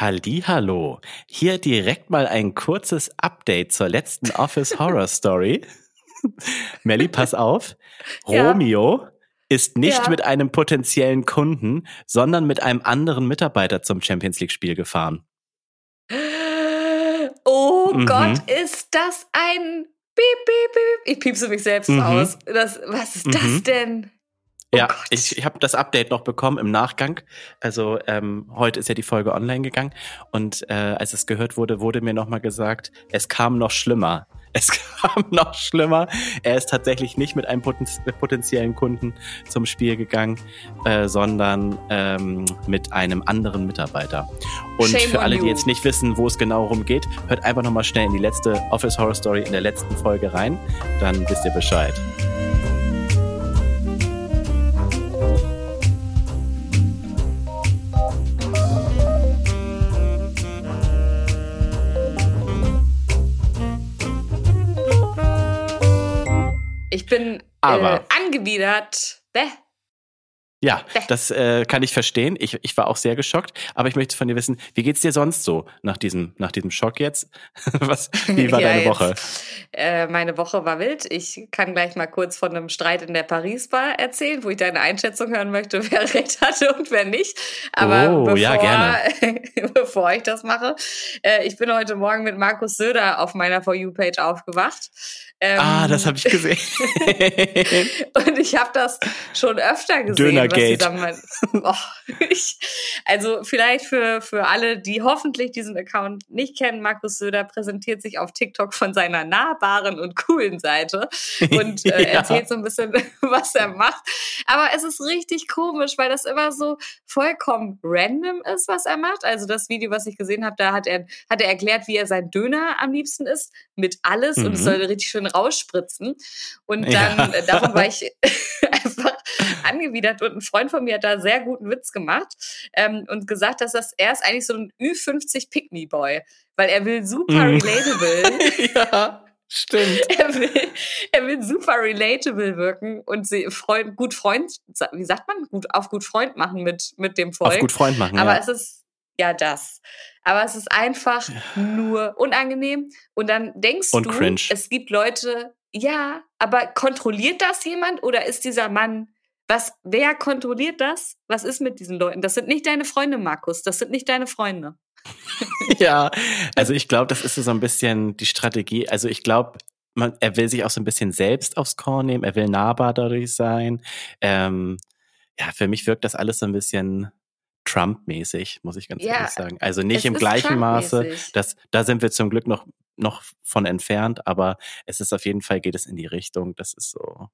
Hallo, hier direkt mal ein kurzes Update zur letzten Office Horror Story. Melly, pass auf. Ja. Romeo ist nicht Ja. mit einem potenziellen Kunden, sondern mit einem anderen Mitarbeiter zum Champions League Spiel gefahren. Oh Mhm. Gott, ist das ein Piep, Piep, Piep. Ich piepse mich selbst Mhm. aus. Das, was ist das Mhm. denn? Oh ja, Gott. ich, ich habe das Update noch bekommen im Nachgang. Also ähm, heute ist ja die Folge online gegangen und äh, als es gehört wurde, wurde mir nochmal gesagt, es kam noch schlimmer. Es kam noch schlimmer. Er ist tatsächlich nicht mit einem poten potenziellen Kunden zum Spiel gegangen, äh, sondern ähm, mit einem anderen Mitarbeiter. Und Shame für alle, die jetzt nicht wissen, wo es genau rumgeht, hört einfach nochmal schnell in die letzte Office Horror Story in der letzten Folge rein. Dann wisst ihr Bescheid. Ich bin Aber- äh, angewidert. Bäh. Ja, Bäh. das äh, kann ich verstehen. Ich, ich war auch sehr geschockt, aber ich möchte von dir wissen, wie geht's dir sonst so nach diesem, nach diesem Schock jetzt? Was, wie war Ja, deine jetzt, Woche? Äh, meine Woche war wild. Ich kann gleich mal kurz von einem Streit in der Paris-Bar erzählen, wo ich deine Einschätzung hören möchte, wer recht hatte und wer nicht. Aber Oh, bevor, ja, gerne. bevor ich das mache, äh, ich bin heute Morgen mit Markus Söder auf meiner For You-Page aufgewacht. Ähm, Ah, das habe ich gesehen. Und ich habe das schon öfter gesehen. Dönergate. oh, ich, also vielleicht für, für alle, die hoffentlich diesen Account nicht kennen, Markus Söder präsentiert sich auf TikTok von seiner nahbaren und coolen Seite und äh, Ja. erzählt so ein bisschen, was er macht. Aber es ist richtig komisch, weil das immer so vollkommen random ist, was er macht. Also das Video, was ich gesehen habe, da hat er, hat er erklärt, wie er sein Döner am liebsten isst, mit alles und es Mhm. soll richtig schön rausspritzen. Und dann, Ja. äh, davon war ich einfach angewidert und ein Freund von mir hat da sehr guten Witz gemacht ähm, und gesagt, dass das er ist eigentlich so ein Ü50 Pick-Me Boy, weil er will super Mhm. relatable. ja, stimmt. Er will, er will super relatable wirken und sie Freund, gut Freund, wie sagt man, gut auf gut Freund machen mit, mit dem Volk. Auf gut Freund machen. Aber ja. es ist ja das. Aber es ist einfach nur unangenehm. Und dann denkst Und du, cringe. es gibt Leute, ja, aber kontrolliert das jemand oder ist dieser Mann, was, wer kontrolliert das? Was ist mit diesen Leuten? Das sind nicht deine Freunde, Markus. Das sind nicht deine Freunde. ja, also ich glaube, das ist so ein bisschen die Strategie. Also ich glaube, man, er will sich auch so ein bisschen selbst aufs Korn nehmen. Er will nahbar dadurch sein. Ähm, ja, für mich wirkt das alles so ein bisschen Trump-mäßig, muss ich ganz Ja, ehrlich sagen. Also nicht im gleichen Maße. Das, da sind wir zum Glück noch, noch von entfernt, aber es ist auf jeden Fall, geht es in die Richtung. Das ist so,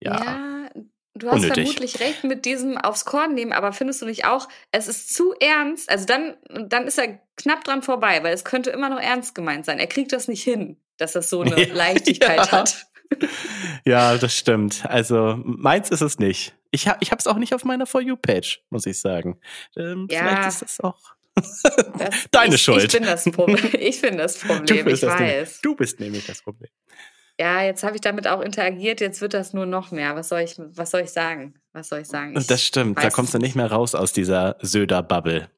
ja. du hast unnötig. vermutlich recht mit diesem aufs Korn nehmen, aber findest du nicht auch, es ist zu ernst? Also dann, dann ist er knapp dran vorbei, weil es könnte immer noch ernst gemeint sein. Er kriegt das nicht hin, dass das so eine Ja, Leichtigkeit ja. hat. Ja, das stimmt. Also meins ist es nicht. Ich habe ich hab's auch nicht auf meiner For You-Page, muss ich sagen. Ähm, Ja. Vielleicht ist das auch Das, Deine ich, Schuld. Ich bin das Problem. Ich bin das Problem, ich das weiß. Du bist nämlich das Problem. Ja, jetzt habe ich damit auch interagiert, jetzt wird das nur noch mehr. Was soll ich, was soll ich sagen? Was soll ich sagen? Ich das stimmt. Da kommst du es nicht mehr raus aus dieser Söder-Bubble.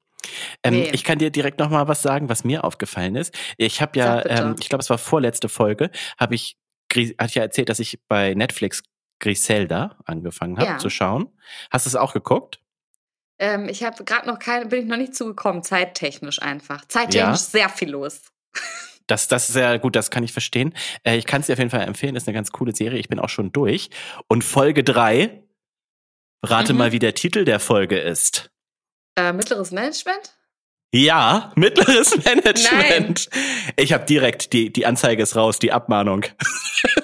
Ähm, Nee. Ich kann dir direkt noch mal was sagen, was mir aufgefallen ist. Ich habe ja, ähm, ich glaube, es war vorletzte Folge, habe ich, ich ja erzählt, dass ich bei Netflix Griselda angefangen habe Ja. zu schauen. Hast du es auch geguckt? Ähm, ich habe gerade noch keine, bin ich noch nicht zugekommen, zeittechnisch einfach. Zeittechnisch Ja. sehr viel los. Das, das ist sehr gut, das kann ich verstehen. Äh, ich kann es dir auf jeden Fall empfehlen, ist eine ganz coole Serie. Ich bin auch schon durch. Und Folge drei, rate Mhm. mal, wie der Titel der Folge ist. Äh, mittleres Management? Ja, mittleres Management. Ich habe direkt die, die Anzeige ist raus, die Abmahnung.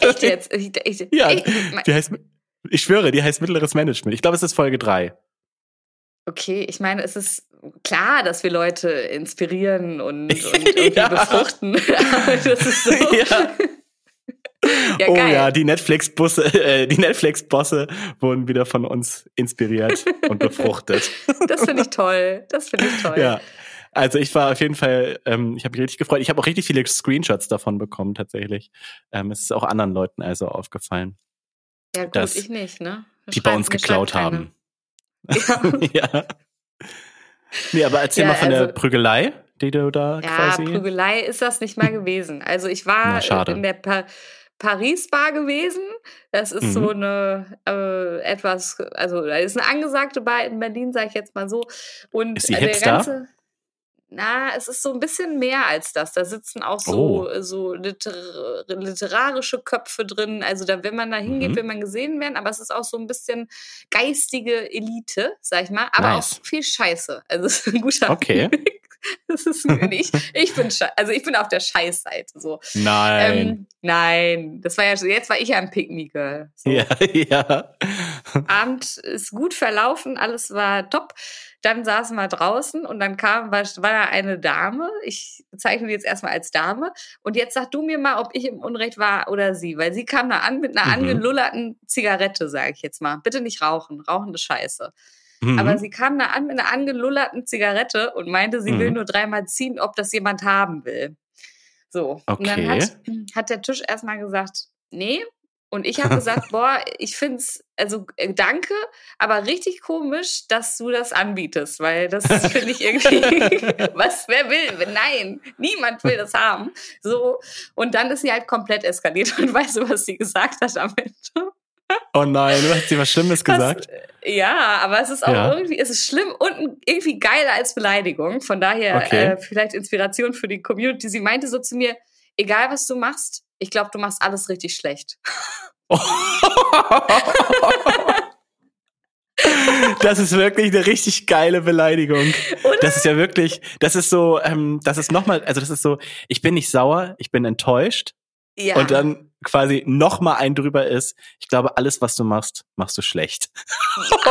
Echt jetzt? Ich, ich, Ja, ich, die heißt, ich schwöre, die heißt mittleres Management. Ich glaube, es ist Folge drei. okay, ich meine, es ist klar, dass wir Leute inspirieren und, und irgendwie Ja. befruchten. Aber das ist so. Ja. Ja, oh geil. ja, die äh, die Netflix-Bosse wurden wieder von uns inspiriert und befruchtet. Das finde ich toll. Das finde ich toll. Ja. Also ich war auf jeden Fall, ähm, ich habe mich richtig gefreut. Ich habe auch richtig viele Screenshots davon bekommen tatsächlich. Ähm, es ist auch anderen Leuten also aufgefallen, Ja, gut, dass ich nicht, ne? die bei uns geklaut haben. Ja. ja. Nee, aber erzähl Ja, mal von der also- Prügelei, die du da Ja, quasi. Prügelei ist das nicht mal gewesen. Also ich war Na, in der pa Paris Bar gewesen. Das ist Mhm. so eine äh, etwas, also da ist eine angesagte Bar in Berlin, sage ich jetzt mal so. Und Ist die äh, der hipster? ganze na, es ist so ein bisschen mehr als das. Da sitzen auch so, Oh. so liter literarische Köpfe drin. Also da, wenn man da hingeht, Mhm. will man gesehen werden, aber es ist auch so ein bisschen geistige Elite, sag ich mal. Aber Nice. auch viel Scheiße. Also es ist ein guter Okay. Mix. Das ist ich, ich bin also ich bin auf der Scheißseite so. Nein. Ähm, nein, das war ja jetzt war ich ja ein Me Girl. So. ja, ja. Abend ist gut verlaufen, alles war top. Dann saßen wir draußen und dann kam, war, war da eine Dame. Ich bezeichne die jetzt erstmal als Dame. Und jetzt sag du mir mal, ob ich im Unrecht war oder sie. Weil sie kam da an mit einer Mhm. angelullerten Zigarette, sage ich jetzt mal. Bitte nicht rauchen. Rauchen ist scheiße. Mhm. Aber sie kam da an mit einer angelullerten Zigarette und meinte, sie will Mhm. nur dreimal ziehen, ob das jemand haben will. So. Und dann Okay. hat, hat der Tisch erstmal gesagt, nee. Und ich habe gesagt, boah, ich find's, also äh, danke, aber richtig komisch, dass du das anbietest, weil das finde ich irgendwie, was, wer will? Nein, niemand will das haben. So. Und dann ist sie halt komplett eskaliert und weißt du, was sie gesagt hat damit? Oh nein, du hast dir was Schlimmes gesagt. Das, ja, aber es ist auch Ja. irgendwie, es ist schlimm und irgendwie geiler als Beleidigung. Von daher Okay. äh, vielleicht Inspiration für die Community. Sie meinte so zu mir, egal was du machst, ich glaube, du machst alles richtig schlecht. Das ist wirklich eine richtig geile Beleidigung. Oder? Das ist ja wirklich, das ist so, ähm, das ist nochmal, also das ist so, ich bin nicht sauer, ich bin enttäuscht Ja. und dann quasi nochmal ein drüber ist, ich glaube, alles, was du machst, machst du schlecht.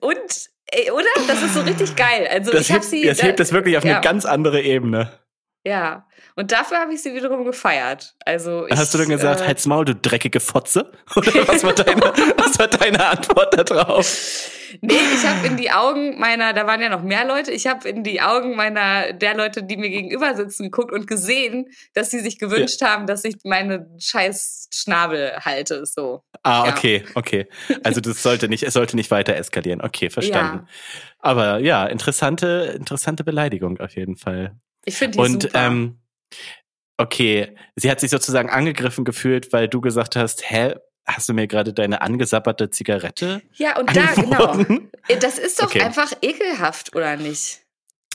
und ey, oder? Das ist so richtig geil. Also Das ich hebt, sie. das da- hebt das wirklich auf ja. eine ganz andere Ebene. Ja. Und dafür habe ich sie wiederum gefeiert. Also ich, Hast du dann gesagt, äh, halt's Maul, du dreckige Fotze? Oder was war deine, was war deine Antwort da drauf? Nee, ich habe in die Augen meiner, da waren ja noch mehr Leute, ich habe in die Augen meiner, der Leute, die mir gegenüber sitzen, geguckt und gesehen, dass sie sich gewünscht haben, dass ich meine scheiß Schnabel halte, so. Ah, Ja. okay, okay. Also das sollte nicht, es sollte nicht weiter eskalieren. Okay, verstanden. Aber ja, interessante, interessante Beleidigung auf jeden Fall. Ich finde die Und super. ähm, okay, sie hat sich sozusagen angegriffen gefühlt, weil du gesagt hast, hä, hast du mir gerade deine angesapperte Zigarette ja, und da, genau. angeboten? Das ist doch Okay. einfach ekelhaft, oder nicht?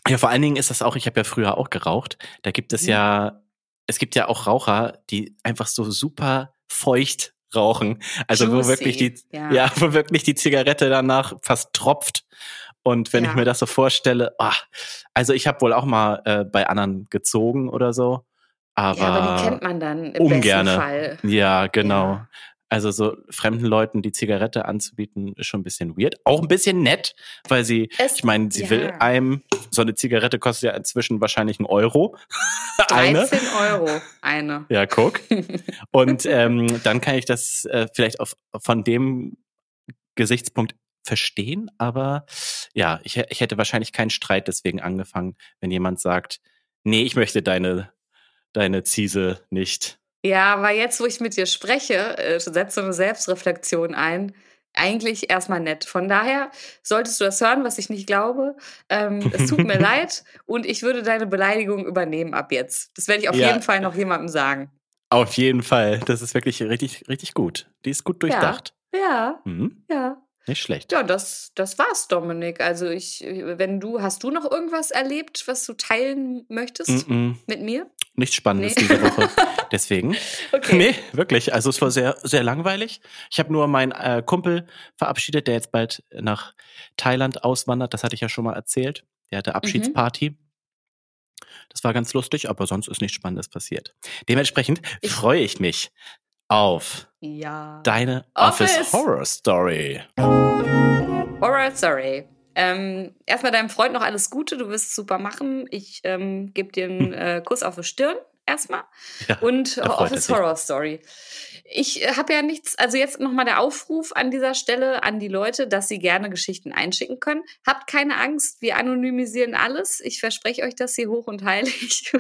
Ja, vor allen Dingen ist das auch, ich habe ja früher auch geraucht. Da gibt es Mhm. ja, es gibt ja auch Raucher, die einfach so super feucht rauchen. Also wo Juicy, wirklich die, ja. ja. wo wirklich die Zigarette danach fast tropft. Und wenn ich Ja. mir das so vorstelle, ah, also ich habe wohl auch mal äh, bei anderen gezogen oder so. Aber, ja, aber die kennt man dann im ungerne. besten Fall. Ja, genau. Ja. Also so fremden Leuten die Zigarette anzubieten, ist schon ein bisschen weird. Auch ein bisschen nett, weil sie, Es- ich meine, sie ja. will einem, so eine Zigarette kostet ja inzwischen wahrscheinlich einen Euro. eine. 13 Euro eine. Ja, guck. Und ähm, dann kann ich das äh, vielleicht auf, von dem Gesichtspunkt verstehen, aber ja, ich, ich hätte wahrscheinlich keinen Streit deswegen angefangen, wenn jemand sagt, nee, ich möchte deine, deine Ziese nicht. Ja, aber jetzt, wo ich mit dir spreche, äh, setzt so eine Selbstreflexion ein. Eigentlich erstmal nett. Von daher solltest du das hören, was ich nicht glaube. Ähm, es tut mir leid und ich würde deine Beleidigung übernehmen ab jetzt. Das werde ich auf Ja. jeden Fall noch jemandem sagen. Auf jeden Fall. Das ist wirklich richtig, richtig gut. Die ist gut durchdacht. Ja, Mhm. ja. Nicht schlecht. Ja, das, das war's, Dominik. Also ich, wenn du, hast du noch irgendwas erlebt, was du teilen möchtest Mm-mm. mit mir? Nichts Spannendes Nee. diese Woche. Deswegen. Okay. Nee, wirklich. Also es war sehr, sehr langweilig. Ich habe nur meinen äh, Kumpel verabschiedet, der jetzt bald nach Thailand auswandert. Das hatte ich ja schon mal erzählt. Der hatte Abschiedsparty. Das war ganz lustig, aber sonst ist nichts Spannendes passiert. Dementsprechend Ich- freue ich mich auf Ja. deine Office. Office Horror Story. Horror Story. Ähm, erstmal deinem Freund noch alles Gute, du wirst es super machen. Ich ähm, gebe dir einen äh, Kuss auf die Stirn erstmal. Ja, Und er Office. Horror Story. Ich äh, habe ja nichts, also jetzt nochmal der Aufruf an dieser Stelle an die Leute, dass sie gerne Geschichten einschicken können. Habt keine Angst, wir anonymisieren alles. Ich verspreche euch das hier hoch und heilig.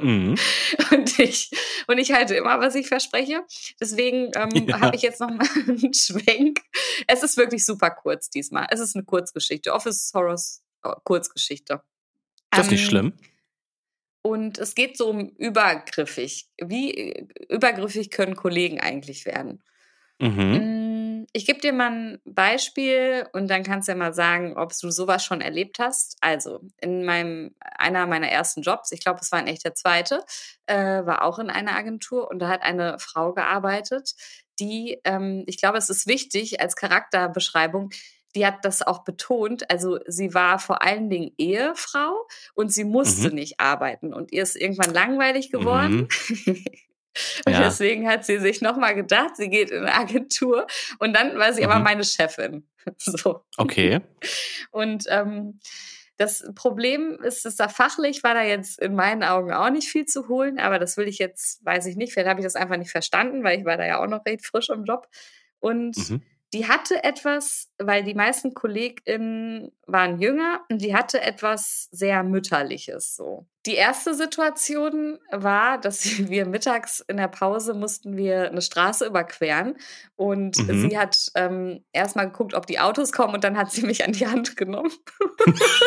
Mhm. Und ich, und ich halte immer, was ich verspreche. Deswegen ähm, Ja. habe ich jetzt noch mal einen Schwenk. Es ist wirklich super kurz diesmal. Es ist eine Kurzgeschichte. Office Horror oh, Kurzgeschichte. Das ist nicht Ähm, schlimm. Und es geht so um übergriffig. Wie übergriffig können Kollegen eigentlich werden? Mhm. Mm, Ich gebe dir mal ein Beispiel und dann kannst du ja mal sagen, ob du sowas schon erlebt hast. Also in meinem einer meiner ersten Jobs, ich glaube, es war ein echt der zweite, äh, war auch in einer Agentur und da hat eine Frau gearbeitet, die, ähm, ich glaube, es ist wichtig als Charakterbeschreibung. Die hat das auch betont. Also sie war vor allen Dingen Ehefrau und sie musste Mhm. nicht arbeiten und ihr ist irgendwann langweilig geworden. Und Ja. deswegen hat sie sich nochmal gedacht, sie geht in eine Agentur. Und dann war sie aber Mhm. meine Chefin. So. Okay. Und ähm, das Problem ist, dass da fachlich war da jetzt in meinen Augen auch nicht viel zu holen, aber das will ich jetzt, weiß ich nicht, vielleicht habe ich das einfach nicht verstanden, weil ich war da ja auch noch recht frisch im Job. Und Mhm. Die hatte etwas, weil die meisten KollegInnen waren jünger und die hatte etwas sehr Mütterliches so. Die erste Situation war, dass wir mittags in der Pause mussten wir eine Straße überqueren und Mhm. sie hat ähm, erstmal geguckt, ob die Autos kommen und dann hat sie mich an die Hand genommen.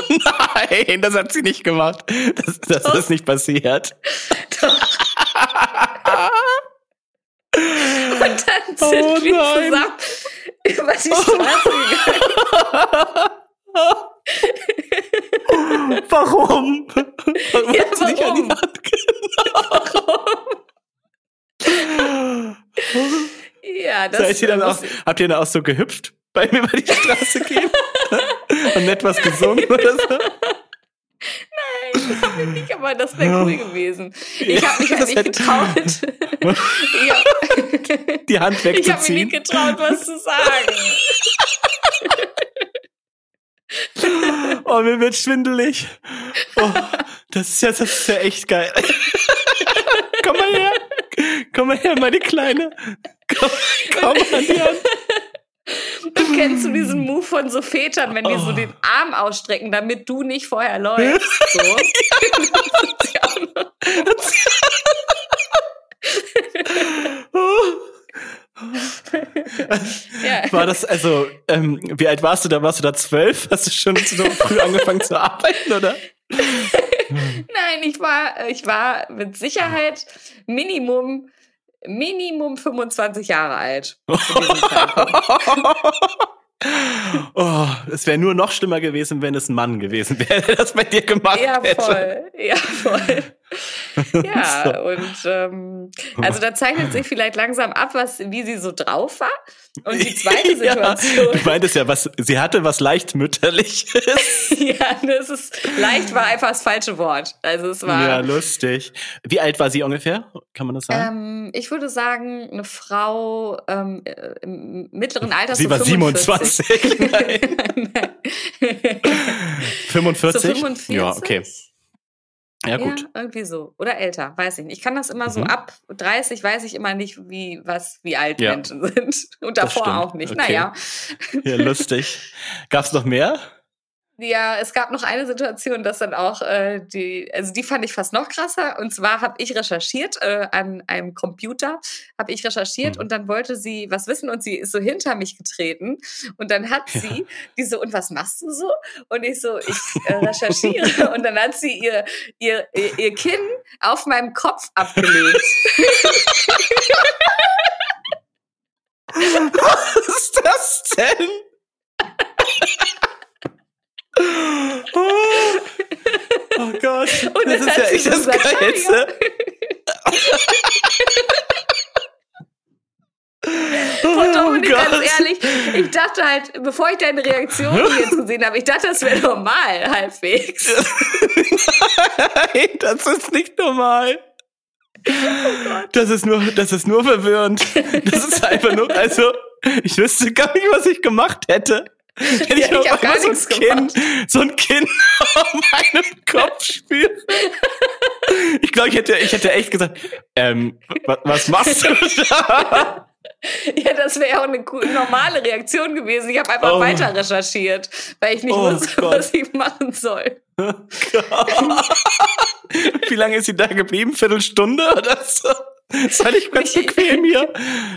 Nein, das hat sie nicht gemacht. Das, das Doch. ist nicht passiert. Und dann sind Oh wir zusammen über die Straße gegangen. Warum? Warum Ja, sie dich an die warum? Hand genommen? Ja, das Seid ihr dann auch, habt ihr dann auch so gehüpft beim über die Straße gehen? Und nicht was gesungen oder so? Ich hab aber das wäre cool gewesen. Ich habe mich halt nicht getraut. habe Die Hand ich hab mich wegzuziehen. nicht getraut, was zu sagen. Oh, mir wird schwindelig. Oh, das ist ja, das ist ja echt geil. Komm mal her. Komm mal her, meine Kleine. Komm, komm an die Hand. Kennst du diesen Move von so Vätern, wenn die so Oh. den Arm ausstrecken, damit du nicht vorher läufst? So. Ja. War das also, ähm, wie alt warst du da? Warst du da zwölf? Hast du schon so früh angefangen zu arbeiten, oder? Nein, ich war, ich war mit Sicherheit Minimum, Minimum 25 Jahre alt. Oh, es wäre nur noch schlimmer gewesen, wenn es ein Mann gewesen wäre, der das bei dir gemacht Ja, hätte. voll. Ja, voll. Ja, und ähm, also da zeichnet sich vielleicht langsam ab, was, wie sie so drauf war. Und die zweite Situation. Ja, du meintest ja, was, sie hatte was leicht mütterliches. Ja, das ist leicht war einfach das falsche Wort. Also es war. Ja, lustig. Wie alt war sie ungefähr? Kann man das sagen? ähm, ich würde sagen, eine Frau ähm, äh, im mittleren Alter. sie so war 45. 27. Nein. Nein. 45? So 45? Ja, okay. Ja, gut. Ja, irgendwie so. Oder älter, weiß ich nicht. Ich kann das immer so Mhm. ab 30 weiß ich immer nicht, wie, was, wie alt Ja. Menschen sind. Und davor auch nicht. Okay. Naja. Ja, lustig. Gab's noch mehr? Ja, es gab noch eine Situation, dass dann auch äh, die, also die fand ich fast noch krasser. Und zwar habe ich recherchiert äh, an einem Computer, habe ich recherchiert Mhm. und dann wollte sie was wissen und sie ist so hinter mich getreten und dann hat Ja. sie die so und was machst du so? Und ich so ich äh, recherchiere und dann hat sie ihr ihr ihr, ihr Kinn auf meinem Kopf abgelegt. Was ist das denn? oh, oh Gott. Und das ist ja echt das Geilste. Und Oh Dominik, ganz Gott. ehrlich, ich dachte halt, bevor ich deine Reaktion jetzt gesehen habe, ich dachte, das wäre normal, halbwegs. Nein, das ist nicht normal. Das ist nur, das ist nur verwirrend. Das ist einfach nur, also, ich wüsste gar nicht, was ich gemacht hätte. Wenn Ja, ich ich hab gar so nichts Kind, so ein Kind auf meinem Kopf spüre. Ich glaube, ich hätte, ich hätte echt gesagt, ähm, was, machst du da? Ja, das wäre auch eine normale Reaktion gewesen. Ich habe einfach Oh. weiter recherchiert, weil ich nicht Oh wusste, Gott. was ich machen soll. Wie lange ist sie da geblieben? Viertelstunde oder so? Das ist völlig ganz bequem hier.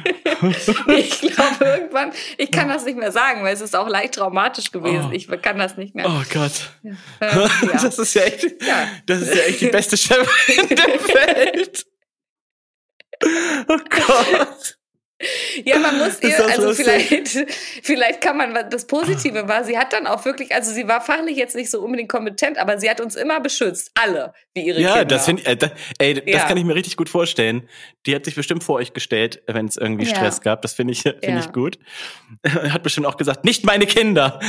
ich glaube irgendwann, ich kann das nicht mehr sagen, weil es ist auch leicht traumatisch gewesen. Oh. Ich kann das nicht mehr. Oh Gott. Ja. Äh, ja. Das ist ja echt, ja. das ist ja echt die beste Chefin der Welt. Oh Gott. Ja, man muss ihr, also vielleicht, vielleicht kann man, das Positive war, sie hat dann auch wirklich, also sie war fachlich jetzt nicht so unbedingt kompetent, aber sie hat uns immer beschützt, alle, wie ihre ja, Kinder. Ja, das finde äh, ey, das ja. kann ich mir richtig gut vorstellen. Die hat sich bestimmt vor euch gestellt, wenn es irgendwie Stress ja. gab. Das finde ich, finde ja. ich gut. Hat bestimmt auch gesagt, nicht meine Kinder.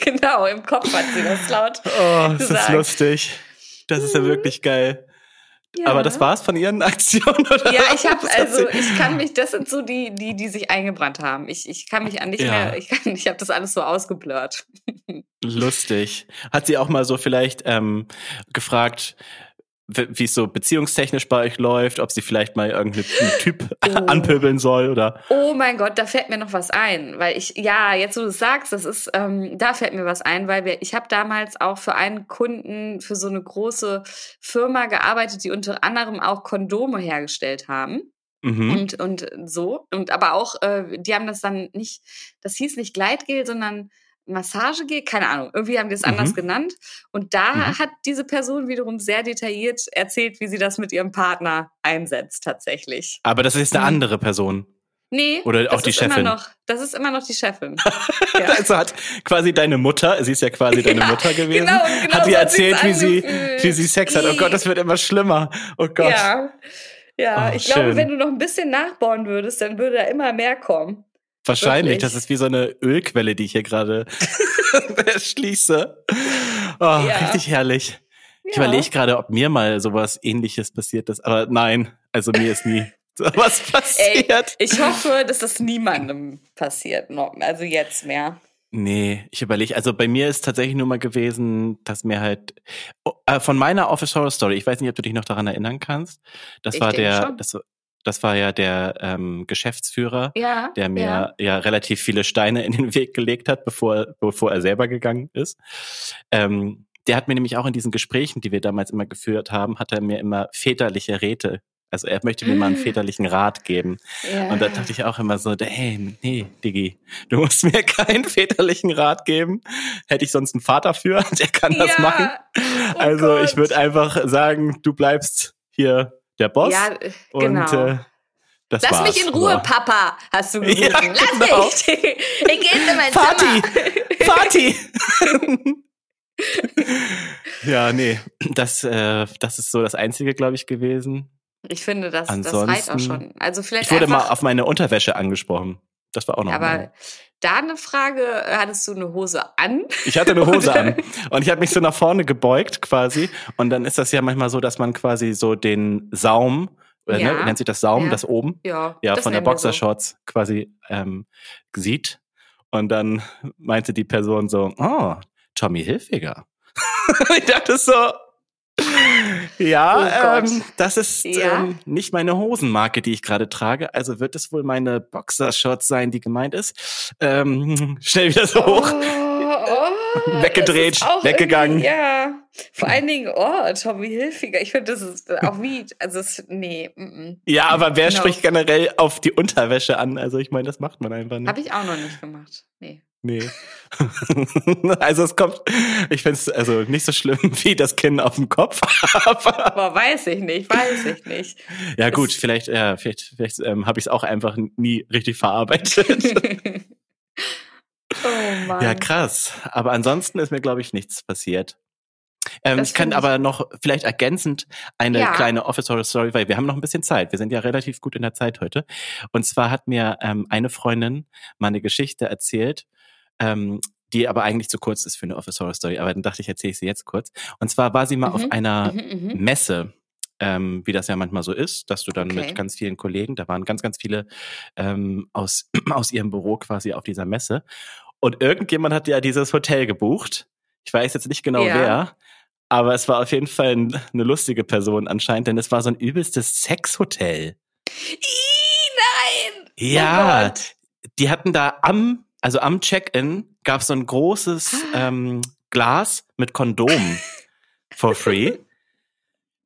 genau, im Kopf hat sie das laut Oh, das gesagt. ist lustig. Das ist ja wirklich geil. Ja. Aber das war's von Ihren Aktionen, oder? Ja, ich habe also ich kann mich, das sind so die, die, die sich eingebrannt haben. Ich, ich kann mich an nicht ja. mehr, ich, kann, ich habe das alles so ausgeblurrt. Lustig. Hat sie auch mal so vielleicht ähm, gefragt, wie es so beziehungstechnisch bei euch läuft, ob sie vielleicht mal irgendeinen Typ oh. anpöbeln soll oder. Oh mein Gott, da fällt mir noch was ein, weil ich ja jetzt wo du sagst, das ist ähm, da fällt mir was ein, weil wir ich habe damals auch für einen Kunden für so eine große Firma gearbeitet, die unter anderem auch Kondome hergestellt haben. Mhm. Und, und so. Und aber auch, äh, die haben das dann nicht, das hieß nicht Gleitgel, sondern Massagegel, keine Ahnung, irgendwie haben die es mhm. anders genannt. Und da mhm. hat diese Person wiederum sehr detailliert erzählt, wie sie das mit ihrem Partner einsetzt tatsächlich. Aber das ist eine mhm. andere Person. Nee, oder auch die Chefin. Immer noch, das ist immer noch die Chefin. ja. Also hat quasi deine Mutter, sie ist ja quasi deine ja, Mutter gewesen, genau, genau hat dir erzählt, wie sie, wie sie Sex hat. Oh Gott, das wird immer schlimmer. Oh Gott. Ja, ja oh, ich schön. glaube, wenn du noch ein bisschen nachbauen würdest, dann würde da immer mehr kommen. Wahrscheinlich, Wirklich? das ist wie so eine Ölquelle, die ich hier gerade erschließe. Oh, ja. Richtig herrlich. Ich ja. überlege gerade, ob mir mal sowas ähnliches passiert ist, aber nein, also mir ist nie sowas passiert. Ey, ich hoffe, dass das niemandem passiert, also jetzt mehr. Nee, ich überlege, also bei mir ist tatsächlich nur mal gewesen, dass mir halt oh, äh, von meiner Office Horror Story, ich weiß nicht, ob du dich noch daran erinnern kannst, das ich war der, das, das war ja der ähm, Geschäftsführer, ja, der mir ja. ja. relativ viele Steine in den Weg gelegt hat, bevor, bevor er selber gegangen ist. Ähm, der hat mir nämlich auch in diesen Gesprächen, die wir damals immer geführt haben, hat er mir immer väterliche Räte also er möchte mir mal einen väterlichen Rat geben. Ja. Und da dachte ich auch immer so, hey, nee, Diggi, du musst mir keinen väterlichen Rat geben. Hätte ich sonst einen Vater für, der kann das ja. machen. Oh also Gott. ich würde einfach sagen, du bleibst hier der Boss. Ja, genau. Und, äh, das Lass war's. mich in Ruhe, Papa, hast du gerufen. Ja, Lass genau. mich. Ich gehe in mein Party. Zimmer. Party. ja, nee, das, äh, das ist so das Einzige, glaube ich, gewesen. Ich finde, das, das reicht auch schon. Also vielleicht ich wurde mal auf meine Unterwäsche angesprochen. Das war auch noch. Aber mal. Da eine Frage, hattest du eine Hose an? Ich hatte eine Hose an. Und ich habe mich so nach vorne gebeugt quasi. Und dann ist das ja manchmal so, dass man quasi so den Saum, oder ne, ja. ne, nennt sich das Saum, ja. das oben, ja, ja von der Boxershorts so. quasi ähm, sieht. Und dann meinte die Person so, oh, Tommy Hilfiger. ich dachte so, ja, oh ähm, das ist ja? Ähm, nicht meine Hosenmarke, die ich gerade trage. Also wird es wohl meine Boxershorts sein, die gemeint ist. Ähm, schnell wieder so hoch. Oh, oh, Weggedreht, weggegangen. Ja, vor allen Dingen, oh, Tommy Hilfiger. Ich finde, das ist auch wie, also es, nee. Mm, mm. Ja, aber wer no. spricht generell auf die Unterwäsche an? Also ich meine, das macht man einfach nicht. Habe ich auch noch nicht gemacht. Nee. Nee. also es kommt, ich finde es also nicht so schlimm wie das Kinn auf dem Kopf. aber, aber weiß ich nicht, weiß ich nicht. Ja gut, es vielleicht, ja, vielleicht, vielleicht ähm, habe ich es auch einfach nie richtig verarbeitet. oh Mann. Ja, krass. Aber ansonsten ist mir, glaube ich, nichts passiert. Ähm, ich kann ich aber noch vielleicht ergänzend eine ja. kleine Office Horror Story, weil wir haben noch ein bisschen Zeit. Wir sind ja relativ gut in der Zeit heute. Und zwar hat mir ähm, eine Freundin mal eine Geschichte erzählt ähm, die aber eigentlich zu kurz ist für eine Office Horror Story. Aber dann dachte ich, erzähle ich sie jetzt kurz. Und zwar war sie mal mhm. auf einer mhm, mhm, Messe, ähm, wie das ja manchmal so ist, dass du dann okay. mit ganz vielen Kollegen, da waren ganz, ganz viele ähm, aus, aus ihrem Büro quasi auf dieser Messe. Und irgendjemand hat ja dieses Hotel gebucht. Ich weiß jetzt nicht genau ja. wer, aber es war auf jeden Fall eine lustige Person anscheinend, denn es war so ein übelstes Sexhotel. nein! Ja, oh die hatten da am also am Check-in gab es so ein großes ah. ähm, Glas mit Kondom for free.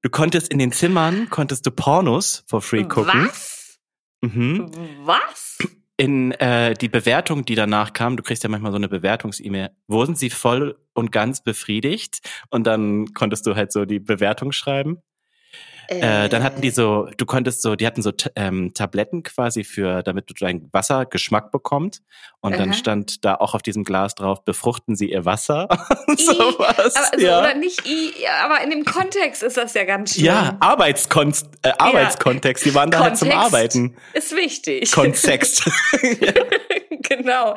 Du konntest in den Zimmern, konntest du Pornos for free gucken. Was? Mhm. Was? In äh, die Bewertung, die danach kam, du kriegst ja manchmal so eine Bewertungs-E-Mail, wurden sie voll und ganz befriedigt und dann konntest du halt so die Bewertung schreiben. Äh, dann hatten die so, du konntest so, die hatten so ähm, Tabletten quasi für, damit du dein Wasser Geschmack bekommt. Und dann Aha. stand da auch auf diesem Glas drauf, befruchten sie ihr Wasser. Sowas, aber, so, ja. Oder nicht I, ja, aber in dem Kontext ist das ja ganz schlimm. ja, Arbeitskon äh, Arbeitskontext, die waren da halt zum Arbeiten. Ist wichtig. Kontext. genau.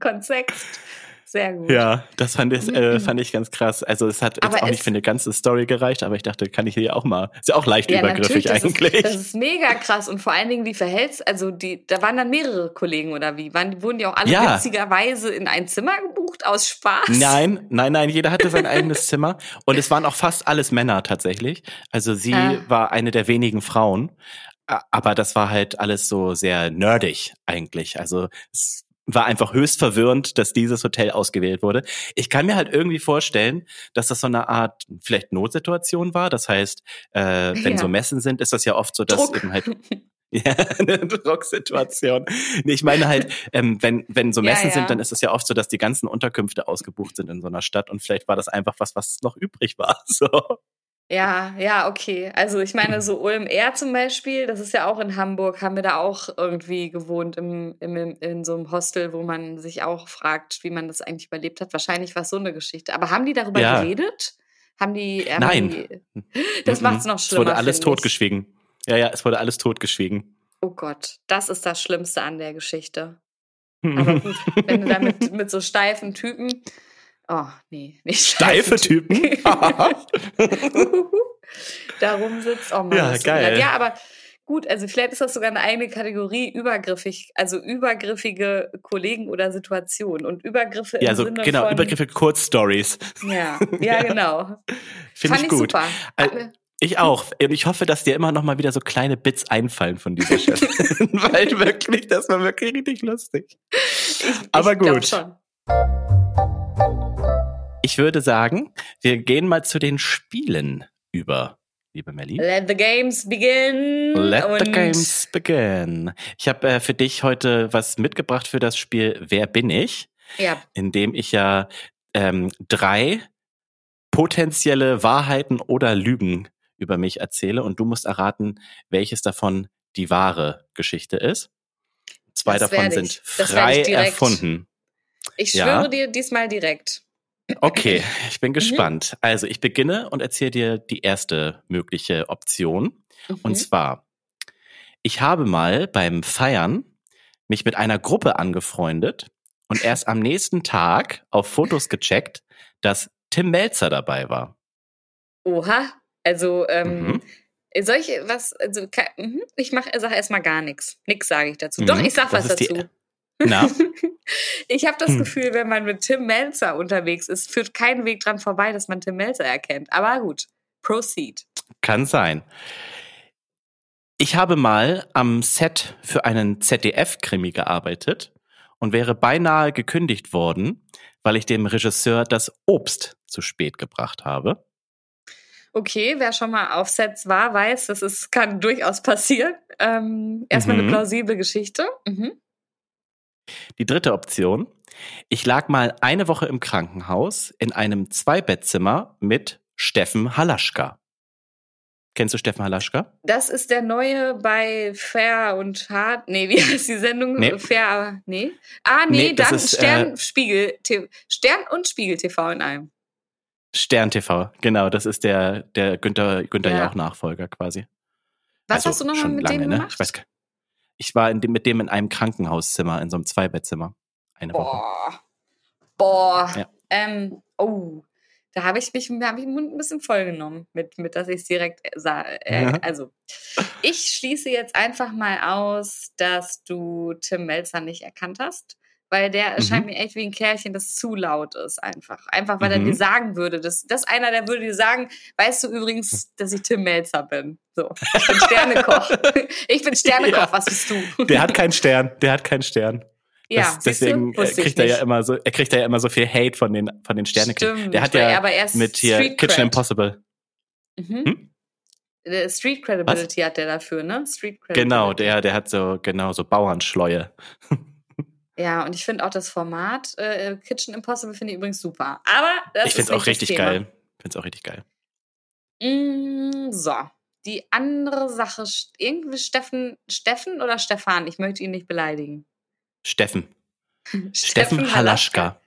Kontext. Sehr gut. ja, das fand ich, äh, fand ich ganz krass. Also es hat jetzt Aber auch nicht für eine ganze Story gereicht, aber ich dachte, kann ich hier auch mal. Ist ja auch leicht Ja, übergriffig eigentlich. Das ist, das ist mega krass und vor allen Dingen die Verhältnis, also die, da waren dann mehrere Kollegen oder wie? Waren, wurden die auch alle Ja. witzigerweise in ein Zimmer gebucht aus Spaß? Nein, nein, nein, jeder hatte sein eigenes Zimmer und es waren auch fast alles Männer tatsächlich. Also sie Ah. war eine der wenigen Frauen, aber das war halt alles so sehr nerdig eigentlich. Also es war einfach höchst verwirrend, dass dieses Hotel ausgewählt wurde. Ich kann mir halt irgendwie vorstellen, dass das so eine Art vielleicht Notsituation war. Das heißt, äh, wenn Ja. so Messen sind, ist das ja oft so, dass Druck. eben halt ja, eine Drucksituation. Nee, ich meine halt, ähm, wenn, wenn so Ja, Messen ja. sind, dann ist es ja oft so, dass die ganzen Unterkünfte ausgebucht sind in so einer Stadt und vielleicht war das einfach was, was noch übrig war. So. Ja, ja, okay. Also ich meine, so Ulm R zum Beispiel, das ist ja auch in Hamburg, haben wir da auch irgendwie gewohnt im, im, in so einem Hostel, wo man sich auch fragt, wie man das eigentlich überlebt hat. Wahrscheinlich war es so eine Geschichte. Aber haben die darüber Ja. geredet? Haben die. äh, Nein. Haben die, das Mhm. macht's noch schlimmer. Es wurde alles totgeschwiegen. Ja, ja, es wurde alles totgeschwiegen. Oh Gott, das ist das Schlimmste an der Geschichte. Aber gut, wenn du da mit, mit so steifen Typen. Oh, nee, nicht Steife Typen? da rumsitzt. Oh Mann, Ja, geil. Ja, aber gut, also vielleicht ist das sogar eine eigene Kategorie, übergriffig, also übergriffige Kollegen oder Situationen. Und Übergriffe ja, im so Sinne genau, von, Übergriffe Kurzstories. Ja, ja, genau. Finde Fand ich gut. super. Hat Al- mir- Ich auch. Und ich hoffe, dass dir immer noch mal wieder so kleine Bits einfallen von dieser Chefin. Weil wirklich, das war wirklich richtig lustig. Ich, Aber ich gut. Schon. Ich würde sagen, wir gehen mal zu den Spielen über, liebe Melli. Let the games begin. Let the games begin. Ich habe äh, für dich heute was mitgebracht für das Spiel Wer bin ich? Ja, In dem ich ja ähm, drei potenzielle Wahrheiten oder Lügen über mich erzähle und du musst erraten, welches davon die wahre Geschichte ist. Zwei Das davon sind frei ich erfunden. ich Ja. schwöre dir diesmal direkt. Okay, ich Mhm. bin gespannt. Also ich beginne und erzähle dir die erste mögliche Option. Und Mhm. zwar, ich habe mal beim Feiern mich mit einer Gruppe angefreundet und erst am nächsten Tag auf Fotos gecheckt, dass Tim Melzer dabei war. Oha, also ähm, Mhm. soll ich was, also mhm, ich mach, sag erstmal gar nichts. Nix sage ich dazu. Mhm, Doch, ich sag das was die- dazu. Na, Ich habe das Hm. Gefühl, wenn man mit Tim Melzer unterwegs ist, führt kein Weg dran vorbei, dass man Tim Melzer erkennt. Aber gut, proceed. kann sein. Ich habe mal am Set für einen ZDF-Krimi gearbeitet und wäre beinahe gekündigt worden, weil ich dem Regisseur das Obst zu spät gebracht habe. Okay, wer schon mal auf Sets war, weiß, das ist, kann durchaus passieren. Ähm, erstmal Mhm. eine plausible Geschichte. Mhm. Die dritte Option. Ich lag mal eine Woche im Krankenhaus in einem Zweibettzimmer mit Steffen Halaschka. Kennst du Steffen Halaschka? Das ist der neue bei Fair und Hart. Nee, wie heißt die Sendung? Nee. Fair, nee. Ah, nee, Nee, das dann ist, Stern, äh, Spiegel, Stern und Spiegel TV in einem. Stern TV, genau, das ist der, der Günther, Günther Ja. Jauch-Nachfolger quasi. Was Also hast du nochmal mit lange, dem ne? gemacht? Ich weiß gar- Ich war dem, mit dem in einem Krankenhauszimmer, in so einem Zweibettzimmer. Eine Woche. Boah. Boah. Ja. Ähm, oh. Da habe ich mich hab ich den Mund ein bisschen vollgenommen, mit, mit dass ich es direkt sah. Äh, Ja. Also, ich schließe jetzt einfach mal aus, dass du Tim Melzer nicht erkannt hast, weil der Mhm. erscheint mir echt wie ein Kerlchen, das zu laut ist einfach. Einfach, weil er Mhm. dir sagen würde, das, das ist einer, der würde dir sagen, weißt du übrigens, dass ich Tim Melzer bin. So, ich bin Sternekoch. ich bin Sternekoch, Ja. was bist du? Der hat keinen Stern, der hat keinen Stern. ja, Das, du? deswegen äh, kriegt er ja immer so, er kriegt ja immer so viel Hate von den, von den Sternekindern. Der hat ja er aber erst mit hier Street Kitchen Cred. Impossible. Mhm. Hm? Street Credibility Was? hat der dafür, ne? Street Credibility. Genau, der, der hat so, genau, so Bauernschleue. Ja, und ich finde auch das Format äh, Kitchen Impossible finde ich übrigens super. Aber das ich finde es auch richtig geil. Ich finde es auch richtig geil. Mm, so, die andere Sache, irgendwie Steffen, Steffen oder Stefan? Ich möchte ihn nicht beleidigen. Steffen. Steffen Halaschka.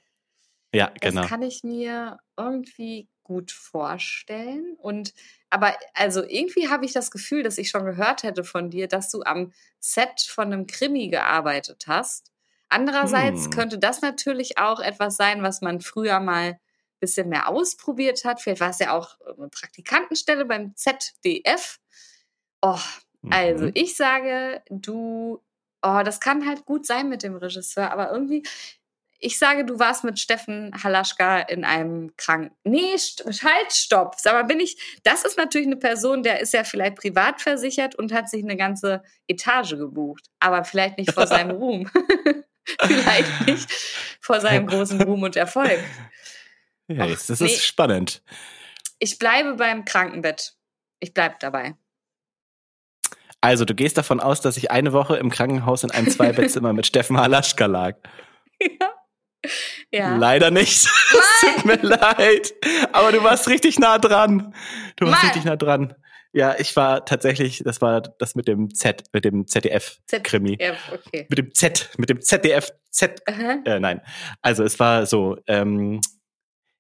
Ja, genau. Das kann ich mir irgendwie gut vorstellen. Und aber also irgendwie habe ich das Gefühl, dass ich schon gehört hätte von dir, dass du am Set von einem Krimi gearbeitet hast. Andererseits hm. könnte das natürlich auch etwas sein, was man früher mal ein bisschen mehr ausprobiert hat. Vielleicht war es ja auch eine Praktikantenstelle beim ZDF. Oh, also mhm. ich sage, du, oh, das kann halt gut sein mit dem Regisseur, aber irgendwie, ich sage, du warst mit Steffen Halaschka in einem Kranken. Nee, halt, stopp. Mal, bin ich. Das ist natürlich eine Person, der ist ja vielleicht privat versichert und hat sich eine ganze Etage gebucht. Aber vielleicht nicht vor seinem Ruhm. vielleicht nicht vor seinem großen Ruhm und Erfolg. Ja, jetzt, das nee. ist spannend. Ich bleibe beim Krankenbett. Ich bleibe dabei. Also, du gehst davon aus, dass ich eine Woche im Krankenhaus in einem Zweibettzimmer mit Steffen Halaschka lag. Ja. Ja. Leider nicht. es tut mir leid. Aber du warst richtig nah dran. Du warst Mann. richtig nah dran. Ja, ich war tatsächlich, das war das mit dem Z, mit dem ZDF-Krimi. ZDF, okay. Mit dem Z, mit dem ZDF, Z. Äh, nein. Also es war so, ähm,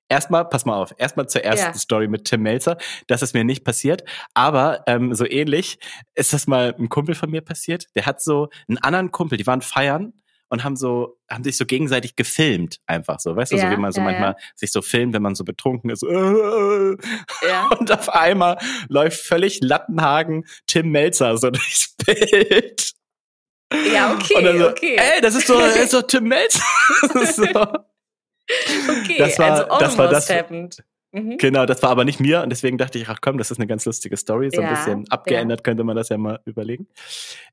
erstmal, pass mal auf, erstmal zur ersten ja. Story mit Tim Melzer. Das ist mir nicht passiert, aber ähm, so ähnlich ist das mal ein Kumpel von mir passiert. Der hat so einen anderen Kumpel, die waren feiern und haben so, haben sich so gegenseitig gefilmt, einfach so, weißt du, ja, so wie man so ja, manchmal ja. sich so filmt, wenn man so betrunken ist. Und auf einmal läuft völlig Lattenhagen Tim Melzer so durchs Bild. Ja, okay, so, okay. Ey, das ist so, das ist so Tim Melzer. so. Okay, das war, also das war das. Happened. Mhm. Genau, das war aber nicht mir und deswegen dachte ich, ach komm, das ist eine ganz lustige Story. So ein bisschen abgeändert ja. könnte man das ja mal überlegen.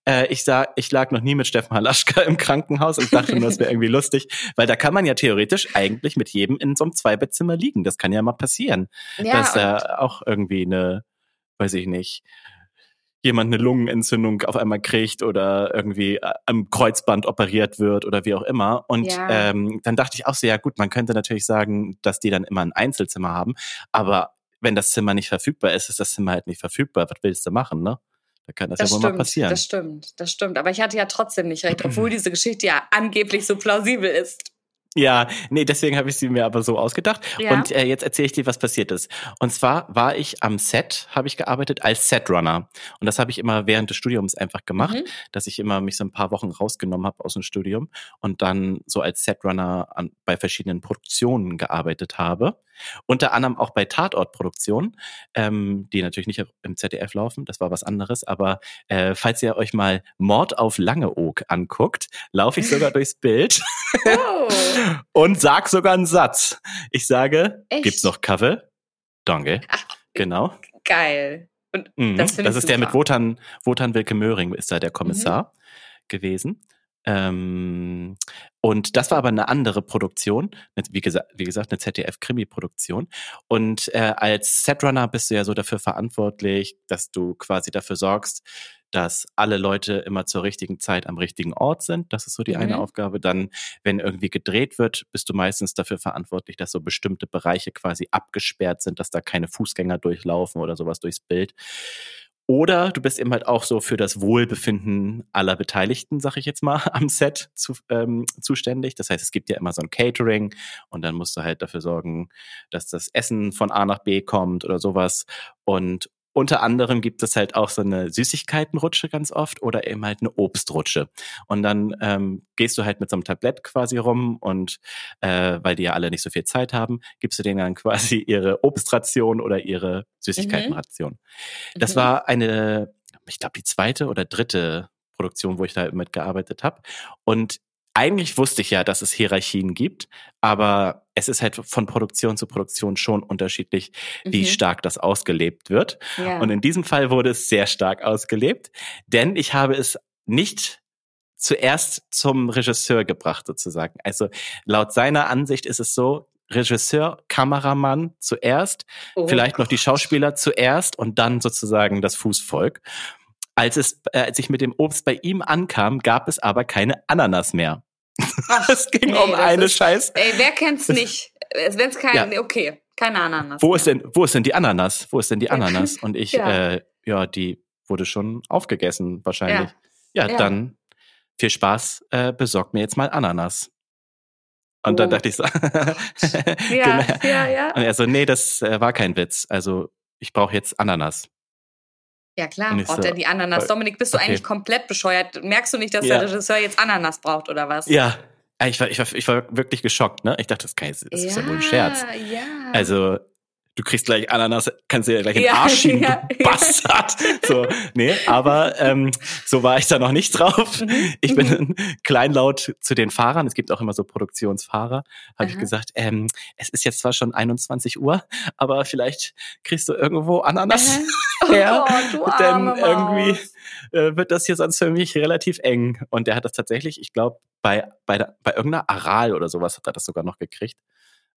Äh, ich sag, ich lag noch nie mit Steffen Halaschka im Krankenhaus und dachte nur, das wäre irgendwie lustig, weil da kann man ja theoretisch eigentlich mit jedem in so einem Zweibettzimmer liegen. Das kann ja mal passieren, ja, dass er auch irgendwie eine, weiß ich nicht, jemand eine Lungenentzündung auf einmal kriegt oder irgendwie äh, am Kreuzband operiert wird oder wie auch immer. Und ja. ähm, dann dachte ich auch so, ja gut, man könnte natürlich sagen, dass die dann immer ein Einzelzimmer haben, aber wenn das Zimmer nicht verfügbar ist, ist das Zimmer halt nicht verfügbar. Was willst du machen, ne? Da kann das, das ja wohl mal passieren. Das stimmt, das stimmt. Aber ich hatte ja trotzdem nicht recht, obwohl diese Geschichte ja angeblich so plausibel ist. Ja, nee, deswegen habe ich sie mir aber so ausgedacht. Ja. Und äh, jetzt erzähle ich dir, was passiert ist. Und zwar war ich am Set, habe ich gearbeitet als Setrunner. Und das habe ich immer während des Studiums einfach gemacht, mhm. dass ich immer mich so ein paar Wochen rausgenommen habe aus dem Studium und dann so als Setrunner an, bei verschiedenen Produktionen gearbeitet habe. Unter anderem auch bei Tatortproduktionen, ähm, die natürlich nicht im ZDF laufen, das war was anderes. Aber äh, falls ihr euch mal Mord auf Langeoog anguckt, laufe ich sogar durchs Bild oh. und sag sogar einen Satz. Ich sage, Echt? gibt's noch Kaffee? Danke. genau. Geil. Und mhm. das, das ist super. der mit Wotan, Wotan Wilke Möhring, ist da der Kommissar mhm. gewesen. Ähm, und das war aber eine andere Produktion, wie gesagt, wie gesagt eine ZDF-Krimi-Produktion. Und äh, als Setrunner bist du ja so dafür verantwortlich, dass du quasi dafür sorgst, dass alle Leute immer zur richtigen Zeit am richtigen Ort sind. Das ist so die mhm. eine Aufgabe. Dann, wenn irgendwie gedreht wird, bist du meistens dafür verantwortlich, dass so bestimmte Bereiche quasi abgesperrt sind, dass da keine Fußgänger durchlaufen oder sowas durchs Bild. Oder du bist eben halt auch so für das Wohlbefinden aller Beteiligten, sag ich jetzt mal, am Set zu, ähm, zuständig. Das heißt, es gibt ja immer so ein Catering und dann musst du halt dafür sorgen, dass das Essen von A nach B kommt oder sowas. Und unter anderem gibt es halt auch so eine Süßigkeitenrutsche ganz oft oder eben halt eine Obstrutsche. Und dann ähm, gehst du halt mit so einem Tablett quasi rum und äh, weil die ja alle nicht so viel Zeit haben, gibst du denen dann quasi ihre Obstration oder ihre Süßigkeitenration. Mhm. Das mhm. war eine, ich glaube, die zweite oder dritte Produktion, wo ich da mitgearbeitet habe. Und eigentlich wusste ich ja, dass es Hierarchien gibt, aber es ist halt von Produktion zu Produktion schon unterschiedlich, wie mhm. stark das ausgelebt wird. Ja. Und in diesem Fall wurde es sehr stark ausgelebt, denn ich habe es nicht zuerst zum Regisseur gebracht sozusagen. Also laut seiner Ansicht ist es so, Regisseur, Kameramann zuerst, oh. vielleicht noch die Schauspieler zuerst und dann sozusagen das Fußvolk. Als es, äh, als ich mit dem Obst bei ihm ankam, gab es aber keine Ananas mehr. Ach, es ging nee, um eine ist, Scheiß. Ey, wer kennt's nicht? Wenn es kein, ja. okay, keine Ananas. Wo ist denn, wo ist denn die Ananas? Wo ist denn die Ananas? Und ich, ja, äh, ja die wurde schon aufgegessen wahrscheinlich. Ja, ja, dann viel Spaß, äh, besorgt mir jetzt mal Ananas. Und oh. dann dachte ich so, ja, genau. ja, ja. Und er so, nee, das äh, war kein Witz. Also ich brauche jetzt Ananas. Ja klar, braucht er die Ananas. Äh, Dominik, bist du okay. eigentlich komplett bescheuert? Merkst du nicht, dass ja. der Regisseur jetzt Ananas braucht oder was? Ja, ich war, ich war, ich war wirklich geschockt, ne? Ich dachte, das, kann, das ja, ist ja wohl ein Scherz. Ja. Also du kriegst gleich Ananas, kannst dir gleich in den Arsch schieben, ja, du Bastard. So, nee, aber ähm, so war ich da noch nicht drauf. Mhm. Ich bin mhm. kleinlaut zu den Fahrern, es gibt auch immer so Produktionsfahrer, habe ich gesagt, ähm, es ist jetzt zwar schon 21 Uhr, aber vielleicht kriegst du irgendwo Ananas Aha. her, oh, denn irgendwie äh, wird das hier sonst für mich relativ eng. Und der hat das tatsächlich, ich glaube, bei, bei, bei irgendeiner Aral oder sowas hat er das sogar noch gekriegt.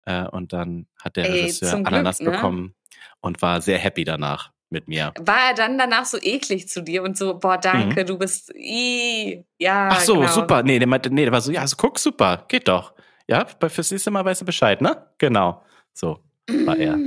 Äh, und dann hat der Ey, Regisseur Ananas Glück, ne? bekommen und war sehr happy danach mit mir. War er dann danach so eklig zu dir und so, boah, danke, mhm. du bist, ii, ja. Ach so, genau. super. Nee, der meinte, nee, der war so, ja, also guck, super, geht doch. Ja, fürs nächste Mal weißt du Bescheid, ne? Genau. So war er.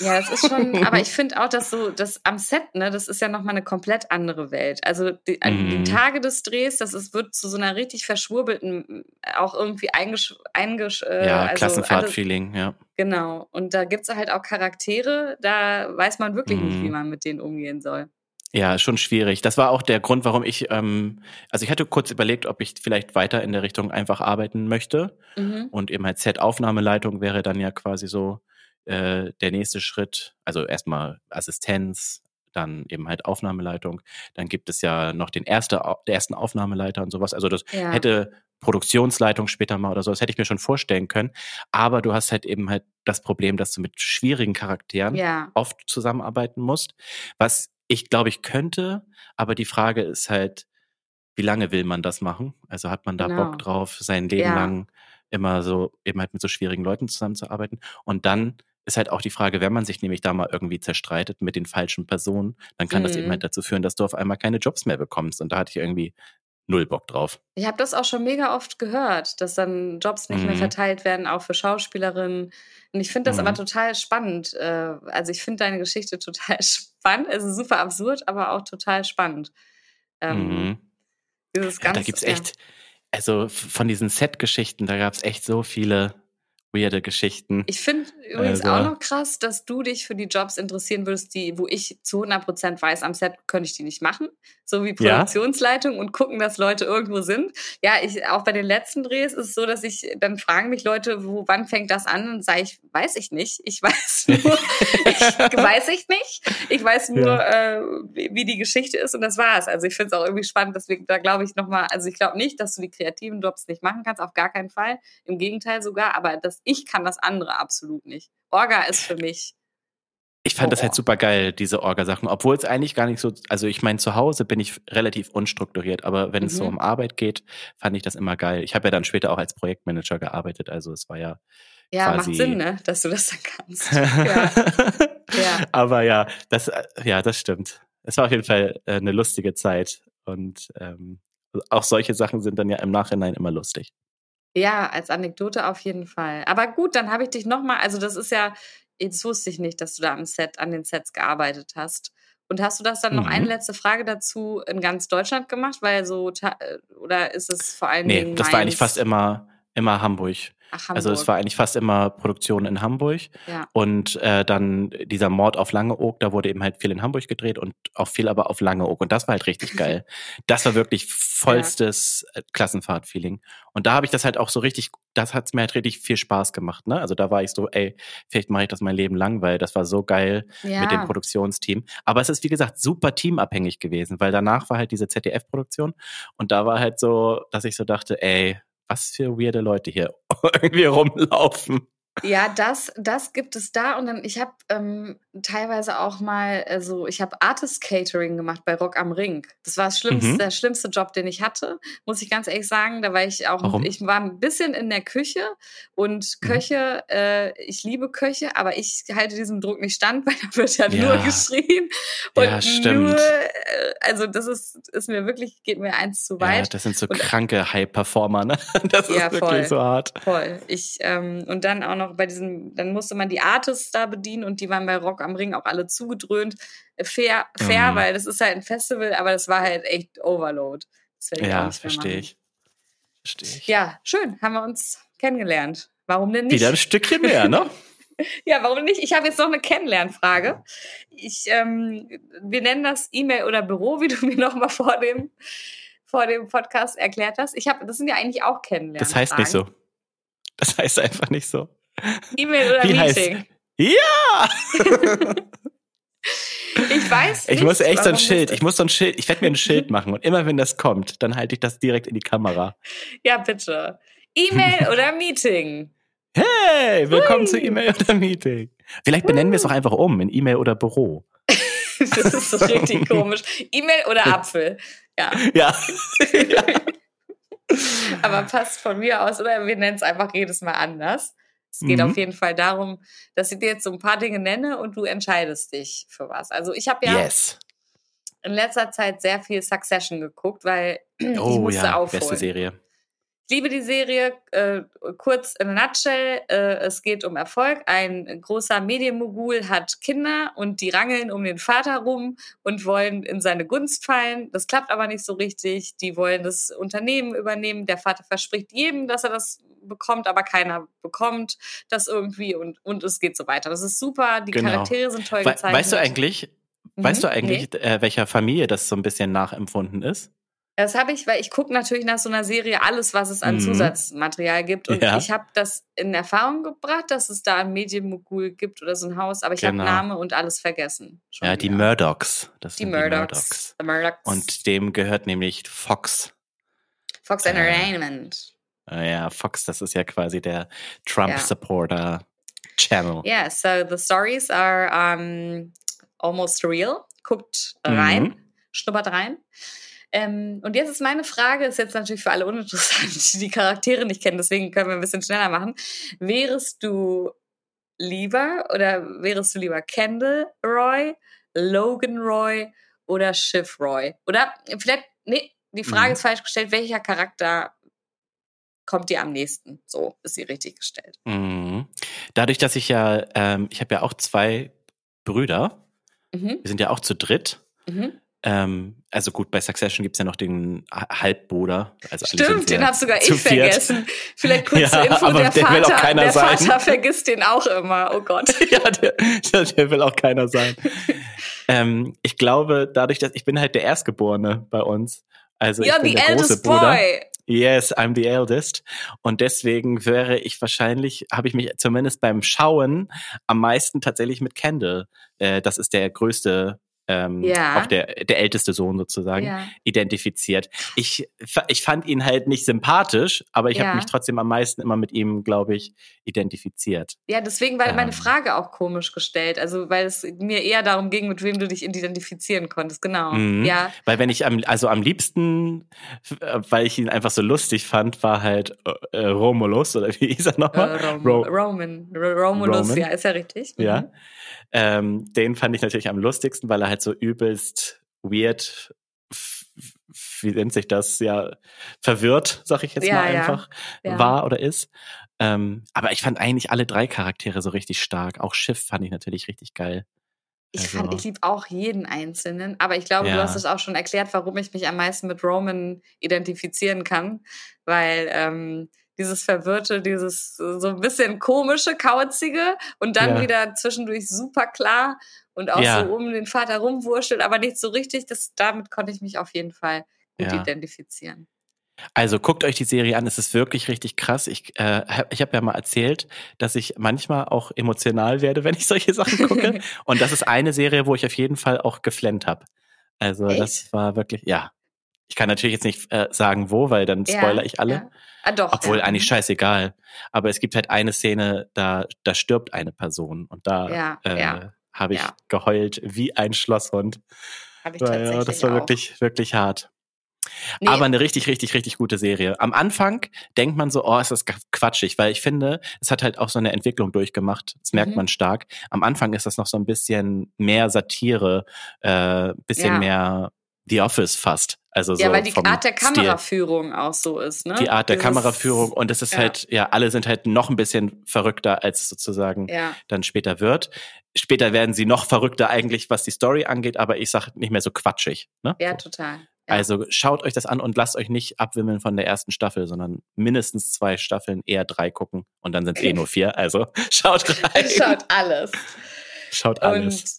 Ja, das ist schon, aber ich finde auch, dass so, das am Set, ne, das ist ja nochmal eine komplett andere Welt. Also die, mm. die, Tage des Drehs, das ist, wird zu so einer richtig verschwurbelten, auch irgendwie eingesch, eingesch äh, Ja, also Klassenfahrt-Feeling, ja. Genau. Und da gibt's halt auch Charaktere, da weiß man wirklich mm. nicht, wie mhm. man mit denen umgehen soll. Ja, schon schwierig. Das war auch der Grund, warum ich, ähm, also ich hatte kurz überlegt, ob ich vielleicht weiter in der Richtung einfach arbeiten möchte. Mhm. Und eben halt Set-Aufnahmeleitung wäre dann ja quasi so äh, der nächste Schritt, also erstmal Assistenz, dann eben halt Aufnahmeleitung. Dann gibt es ja noch den erste, der ersten Aufnahmeleiter und sowas. Also das ja. hätte Produktionsleitung später mal oder so, das hätte ich mir schon vorstellen können. Aber du hast halt eben halt das Problem, dass du mit schwierigen Charakteren ja. oft zusammenarbeiten musst. Was ich glaube, ich könnte, aber die Frage ist halt, wie lange will man das machen? Also hat man da genau. Bock drauf, sein Leben ja. lang immer so eben halt mit so schwierigen Leuten zusammenzuarbeiten? Und dann ist halt auch die Frage, wenn man sich nämlich da mal irgendwie zerstreitet mit den falschen Personen, dann kann mhm. das eben mhm. halt dazu führen, dass du auf einmal keine Jobs mehr bekommst. Und da hatte ich irgendwie null Bock drauf. Ich habe das auch schon mega oft gehört, dass dann Jobs nicht mhm. mehr verteilt werden, auch für Schauspielerinnen. Und ich finde das mhm. aber total spannend. Äh, also ich finde deine Geschichte total spannend. Es ist super absurd, aber auch total spannend. Ähm, mhm. Dieses ja, da gibt's echt, also von diesen Set-Geschichten, da gab es echt so viele weirde Geschichten. Ich finde übrigens also. auch noch krass, dass du dich für die Jobs interessieren würdest, die, wo ich zu 100% weiß, am Set könnte ich die nicht machen. So wie Produktionsleitung ja? und gucken, dass Leute irgendwo sind. Ja, ich, auch bei den letzten Drehs ist es so, dass ich, dann fragen mich Leute, wo, wann fängt das an? Und sage ich, weiß ich nicht. Ich weiß nur, ich, weiß ich nicht. Ich weiß nur, ja. äh, wie die Geschichte ist und das war's. Also ich finde es auch irgendwie spannend, deswegen, da glaube ich nochmal, also ich glaube nicht, dass du die kreativen Jobs nicht machen kannst, auf gar keinen Fall. Im Gegenteil sogar, aber das ich kann das andere absolut nicht. Orga ist für mich. Ich fand oh. das halt super geil, diese Orga-Sachen, obwohl es eigentlich gar nicht so, also ich meine, zu Hause bin ich relativ unstrukturiert, aber wenn mhm. es so mhm. um Arbeit geht, fand ich das immer geil. Ich habe ja dann später auch als Projektmanager gearbeitet, also es war ja. Ja, macht Sinn, ne, dass du das dann kannst. ja. ja. Aber ja, das, ja, das stimmt. Es war auf jeden Fall äh, eine lustige Zeit und ähm, auch solche Sachen sind dann ja im Nachhinein immer lustig. Ja, als Anekdote auf jeden Fall. Aber gut, dann habe ich dich nochmal, also das ist ja, jetzt wusste ich nicht, dass du da am Set, an den Sets gearbeitet hast. Und hast du das dann mhm. noch eine mhm. letzte Frage dazu in ganz Deutschland gemacht? Weil so, äh, oder ist es vor allem. Nee, das war eigentlich fast immer, immer Hamburg. Ach, also es war eigentlich fast immer Produktion in Hamburg. Ja. Und äh, dann dieser Mord auf Langeoog, da wurde eben halt viel in Hamburg gedreht und auch viel aber auf Langeoog. Und das war halt richtig geil. Das war wirklich vollstes ja. Äh, Klassenfahrt-Feeling. Und da habe ich das halt auch so richtig, das hat mir halt richtig viel Spaß gemacht. Ne? Also da war ich so, ey, vielleicht mache ich das mein Leben lang, weil das war so geil ja. mit dem Produktionsteam. Aber es ist, wie gesagt, super teamabhängig gewesen, weil danach war halt diese ZDF-Produktion und da war halt so, dass ich so dachte, ey, was für weirde Leute hier irgendwie rumlaufen. Ja, das, das gibt es da. Und dann, ich habe ähm, teilweise auch mal, also ich habe Artist Catering gemacht bei Rock am Ring. Das war das schlimmste, Mhm. der schlimmste Job, den ich hatte, muss ich ganz ehrlich sagen. Da war ich auch, Warum? ich war ein bisschen in der Küche und Mhm. Köche, äh, ich liebe Köche, aber ich halte diesem Druck nicht stand, weil da wird ja, Ja. nur geschrien. Und Ja, stimmt. nur, äh, also das ist, ist mir wirklich, geht mir eins zu Ja, weit. das sind so Und- kranke High-Performer, ne? Das ist Ja, wirklich voll. so hart. Voll. Ich, ähm, und dann auch noch bei diesem, dann musste man die Artists da bedienen und die waren bei Rock am Ring auch alle zugedröhnt. Äh, Fair, fair, Mhm. weil das ist halt ein Festival, aber das war halt echt Overload. Ja, verstehe ich. Verstehe ich. Ja, schön, haben wir uns kennengelernt. Warum denn nicht? Wieder ein Stückchen mehr, ne? Ja, warum nicht? Ich habe jetzt noch eine Kennenlernfrage. Ich, ähm, wir nennen das E-Mail oder Büro, wie du mir noch mal vor dem, vor dem Podcast erklärt hast. Ich habe, das sind ja eigentlich auch Kennenlernen. Das heißt nicht so. Das heißt einfach nicht so. E-Mail oder Wie heißt- Meeting. Ja! Ich weiß Ich muss echt so ein Schild, ich muss so ein Schild, ich werde mir ein Schild machen und immer wenn das kommt, dann halte ich das direkt in die Kamera. Ja, bitte. E-Mail oder Meeting? Hey, willkommen Hui. zu E-Mail oder Meeting. Vielleicht benennen wir es auch einfach um in E-Mail oder Büro. Das ist so richtig komisch. E-Mail oder Apfel? Ja, Ja. ja. aber passt von mir aus. Oder wir nennen es einfach jedes Mal anders. Es geht Mhm. auf jeden Fall darum, dass ich dir jetzt so ein paar Dinge nenne und du entscheidest dich für was. Also ich habe ja Yes. in letzter Zeit sehr viel Succession geguckt, weil ich Oh musste ja, aufholen. beste Serie. Ich liebe die Serie. Äh, kurz in a nutshell, äh, es geht um Erfolg. Ein großer Medienmogul hat Kinder und die rangeln um den Vater rum und wollen in seine Gunst fallen. Das klappt aber nicht so richtig. Die wollen das Unternehmen übernehmen. Der Vater verspricht jedem, dass er das bekommt, aber keiner bekommt das irgendwie und, und es geht so weiter. Das ist super. Die Genau. Charaktere sind toll We gezeichnet. weißt du eigentlich, weißt du Mhm. eigentlich, äh, welcher Familie das so ein bisschen nachempfunden ist? Das habe ich, weil ich gucke natürlich nach so einer Serie alles, was es an Mhm. Zusatzmaterial gibt. Und Ja. ich habe das in Erfahrung gebracht, dass es da ein Medienmogul gibt oder so ein Haus, aber ich Genau. habe Name und alles vergessen. Ja, die wieder. Murdochs. Das Die sind Murdochs. The Murdochs. Und dem gehört nämlich Fox. Fox äh, Entertainment. Äh, Ja, Fox, das ist ja quasi der Trump-Supporter Channel. Yeah, so the stories are um, almost real. Guckt rein, Mhm. schnuppert rein. Ähm, und jetzt ist meine Frage, ist jetzt natürlich für alle uninteressant, die die Charaktere nicht kennen, deswegen können wir ein bisschen schneller machen. Wärest du lieber oder wärest du lieber Kendall Roy, Logan Roy oder Shiv Roy? Oder vielleicht, nee, die Frage Mhm. ist falsch gestellt, welcher Charakter kommt dir am nächsten? So ist sie richtig gestellt. Mhm. Dadurch, dass ich ja, ähm, ich habe ja auch zwei Brüder. Mhm. Wir sind ja auch zu dritt. Mhm. Ähm, also gut, bei Succession gibt's ja noch den Ha- Halbbruder. Also Stimmt, den ja hab sogar ich vergessen. Vielleicht kurz Ja, zur Info, aber der, der will Vater, auch keiner der sein. Vater vergisst den auch immer. Oh Gott. ja, der, der, will auch keiner sein. ähm, ich glaube, dadurch, dass ich bin halt der Erstgeborene bei uns. Also ich You're bin the der große eldest Bruder. boy. Yes, I'm the eldest. Und deswegen wäre ich wahrscheinlich, habe ich mich zumindest beim Schauen am meisten tatsächlich mit Kendall, äh, das ist der größte, ähm, Ja. auch der, der älteste Sohn sozusagen, Ja. identifiziert. Ich, ich fand ihn halt nicht sympathisch, aber ich Ja. habe mich trotzdem am meisten immer mit ihm, glaube ich, identifiziert. Ja, deswegen war meine Ähm. Frage auch komisch gestellt. Also, weil es mir eher darum ging, mit wem du dich identifizieren konntest. Genau. Mhm. Ja. Weil wenn ich am, also am liebsten, äh, weil ich ihn einfach so lustig fand, war halt äh, Romulus oder wie hieß er Äh, nochmal? Rom Ro- Roman. R Romulus, Roman. ja, ist ja richtig. Mhm. Ja. Ähm, den fand ich natürlich am lustigsten, weil er halt so übelst weird, wie nennt sich das, ja, verwirrt, sag ich jetzt Ja, mal ja. einfach, Ja. war oder ist. Ähm, aber ich fand eigentlich alle drei Charaktere so richtig stark. Auch Schiff fand ich natürlich richtig geil. Ich Also- fand, ich liebe auch jeden Einzelnen, aber ich glaube, du hast es auch schon erklärt, warum ich mich am meisten mit Roman identifizieren kann, weil ähm, dieses Verwirrte, dieses so ein bisschen komische, kauzige und dann Ja. wieder zwischendurch super klar und auch Ja. so um den Vater rumwurschtelt, aber nicht so richtig. Das, damit konnte ich mich auf jeden Fall gut Ja. identifizieren. Also guckt euch die Serie an, es ist wirklich richtig krass. Ich, äh, hab- ich habe ja mal erzählt, dass ich manchmal auch emotional werde, wenn ich solche Sachen gucke. Und das ist eine Serie, wo ich auf jeden Fall auch geflennt habe. Also das Echt? war wirklich, ja. Ich kann natürlich jetzt nicht äh, sagen, wo, weil dann Ja, spoiler ich alle. Ja. Ah, doch. Obwohl ja. eigentlich scheißegal. Aber es gibt halt eine Szene, da, da stirbt eine Person und da Ja, äh, ja, habe ich ja. geheult wie ein Schlosshund. Hab ich Ja, tatsächlich ja, das war auch. wirklich, wirklich hart. Nee, Aber eine richtig, richtig, richtig gute Serie. Am Anfang denkt man so, oh, ist das quatschig, weil ich finde, es hat halt auch so eine Entwicklung durchgemacht. Das merkt Mhm. man stark. Am Anfang ist das noch so ein bisschen mehr Satire, äh, bisschen Ja. mehr The Office fast. Also so ja, weil die Art der Stil. Kameraführung auch so ist, ne? Die Art der Dieses- Kameraführung und es ist ja. halt, ja, alle sind halt noch ein bisschen verrückter, als sozusagen Ja, dann später wird. Später werden sie noch verrückter eigentlich, was die Story angeht, aber ich sag nicht mehr so quatschig. Ne? ja, So. total. Ja. Also schaut euch das an und lasst euch nicht abwimmeln von der ersten Staffel, sondern mindestens zwei Staffeln, eher drei gucken und dann sind es eh nur vier. Also schaut rein. Schaut alles. Schaut alles. Und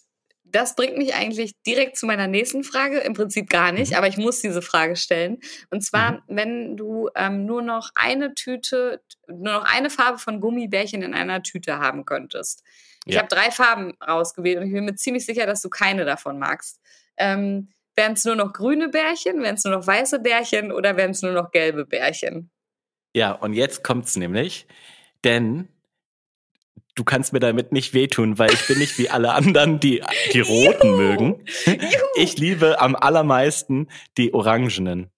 das bringt mich eigentlich direkt zu meiner nächsten Frage. Im Prinzip gar nicht, Mhm. aber ich muss diese Frage stellen. Und zwar, wenn du ähm, nur noch eine Tüte, nur noch eine Farbe von Gummibärchen in einer Tüte haben könntest. Ich Ja. habe drei Farben rausgewählt und ich bin mir ziemlich sicher, dass du keine davon magst. Ähm, wären es nur noch grüne Bärchen, wären es nur noch weiße Bärchen oder wären es nur noch gelbe Bärchen? Ja, und jetzt kommt's nämlich, denn du kannst mir damit nicht wehtun, weil ich bin nicht wie alle anderen, die die roten Juhu. mögen. Ich liebe am allermeisten die orangenen.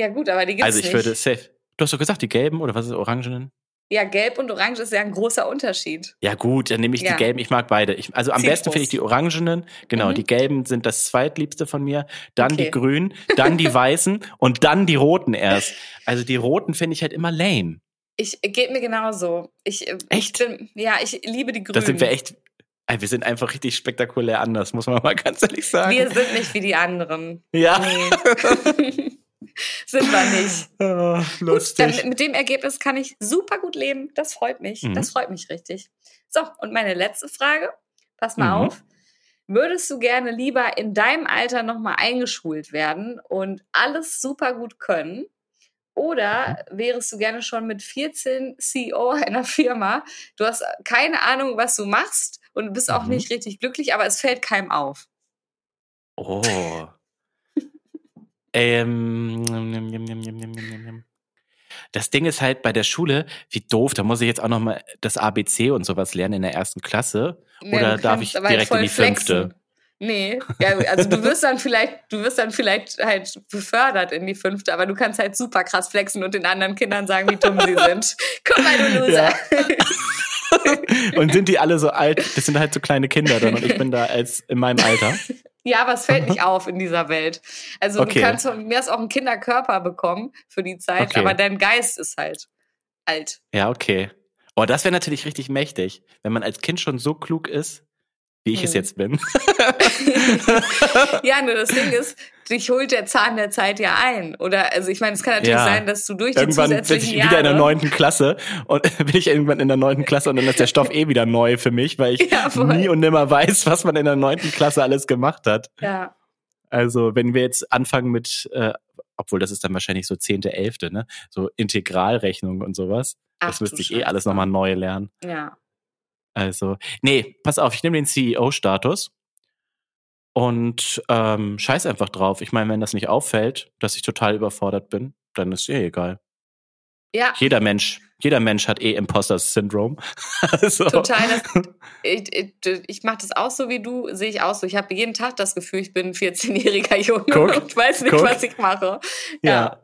Ja gut, aber die gibt's Also ich nicht. würde safe. Du hast doch gesagt, die gelben oder was ist orangenen? ja, gelb und orange ist ja ein großer Unterschied. Ja gut, dann nehme ich Ja. die gelben. Ich mag beide. Ich, also am Zitrus. besten finde ich die orangenen. Genau, Mhm. die gelben sind das zweitliebste von mir. Dann Okay. die grünen, dann die weißen und dann die roten erst. Also die roten finde ich halt immer lame. Ich geht mir genauso. Ich, äh, Echt? Ich bin, ja, ich liebe die Grünen. Da sind wir echt. Wir sind einfach richtig spektakulär anders, muss man mal ganz ehrlich sagen. Wir sind nicht wie die anderen. ja. Nee. sind wir nicht. Ah, Gut, dann mit dem Ergebnis kann ich super gut leben. Das freut mich. Mhm. Das freut mich richtig. So, und meine letzte Frage. Pass mal Mhm. auf. Würdest du gerne lieber in deinem Alter nochmal eingeschult werden und alles super gut können? Oder mhm. wärst du gerne schon mit 14 CEO einer Firma? Du hast keine Ahnung, was du machst und bist auch mhm. nicht richtig glücklich, aber es fällt keinem auf. Oh. ähm, das Ding ist halt bei der Schule, wie doof, da muss ich jetzt auch nochmal das ABC und sowas lernen in der ersten Klasse. Ja, oder darf ich direkt in die flexen. fünfte? Nee, ja, also du wirst dann vielleicht, du wirst dann vielleicht halt befördert in die fünfte, aber du kannst halt super krass flexen und den anderen Kindern sagen, wie dumm sie sind. Guck mal, du Loser. und sind die alle so alt? Das sind halt so kleine Kinder dann und ich bin da als in meinem Alter. Ja, aber es fällt nicht auf in dieser Welt. Also Okay. du kannst von mir aus auch einen Kinderkörper bekommen für die Zeit, Okay. aber dein Geist ist halt alt. Ja, okay. Oh, das wäre natürlich richtig mächtig, wenn man als Kind schon so klug ist, wie ich es Hm. jetzt bin. Ja, nur das Ding ist, dich holt der Zahn der Zeit ja ein. Oder, also ich meine, es kann natürlich Ja. sein, dass du durch die Irgendwann bin ich wieder in der Jahre- neunten Klasse und bin ich irgendwann in der neunten Klasse und dann ist der Stoff eh wieder neu für mich, weil ich Ja, nie und nimmer weiß, was man in der neunten Klasse alles gemacht hat. Ja, Also wenn wir jetzt anfangen mit, äh, obwohl das ist dann wahrscheinlich so zehnte, elfte, ne, so Integralrechnung und sowas, Ach, das müsste ich eh alles nochmal neu lernen. ja. Also, nee, pass auf, ich nehme den CEO-Status und ähm, scheiß einfach drauf. Ich meine, wenn das nicht auffällt, dass ich total überfordert bin, dann ist eh egal. Ja, Jeder Mensch, jeder Mensch hat eh Imposter-Syndrom. also, total. Das, ich ich, ich mache das auch so wie du, sehe ich auch so. Ich habe jeden Tag das Gefühl, ich bin ein 14-jähriger Junge Guck, und weiß nicht, guck. was ich mache. ja.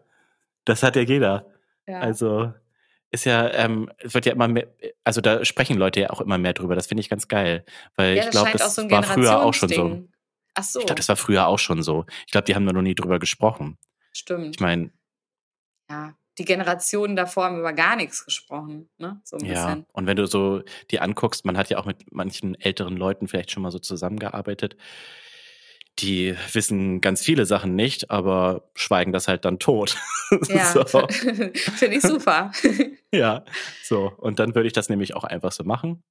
das hat ja jeder. ja. Also ist ja, ähm, es wird ja immer mehr, also da sprechen Leute ja auch immer mehr drüber. Das finde ich ganz geil, weil ja, ich das glaube, das auch so ein war früher auch schon so. Ach so, Ich glaube, das war früher auch schon so. Ich glaube, die haben da noch nie drüber gesprochen. stimmt. Ich meine, ja, die Generationen davor haben über gar nichts gesprochen, ne? So ein ja. bisschen. Und wenn du so die anguckst, man hat ja auch mit manchen älteren Leuten vielleicht schon mal so zusammengearbeitet. Die wissen ganz viele Sachen nicht, aber schweigen das halt dann tot. Ja, so. finde ich super. Ja, so. Und dann würde ich das nämlich auch einfach so machen.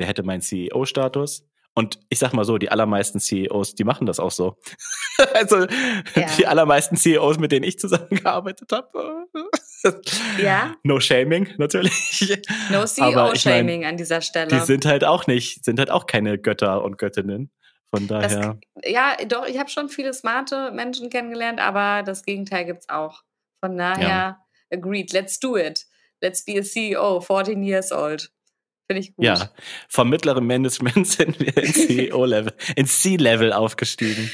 Der hätte meinen CEO-Status. Und ich sag mal so, die allermeisten CEOs, die machen das auch so. also Ja. die allermeisten CEOs, mit denen ich zusammengearbeitet habe. Ja. No shaming, natürlich. No Aber ich mein, CEO-Shaming an dieser Stelle. Die sind halt auch nicht, sind halt auch keine Götter und Göttinnen. Von daher. Das, ja, doch, ich habe schon viele smarte Menschen kennengelernt, aber das Gegenteil gibt es auch. Von daher, ja. agreed, let's do it. Let's be a CEO, 14 years old. Finde ich gut. Ja, vom mittleren Management sind wir in CEO-Level, in C-Level aufgestiegen.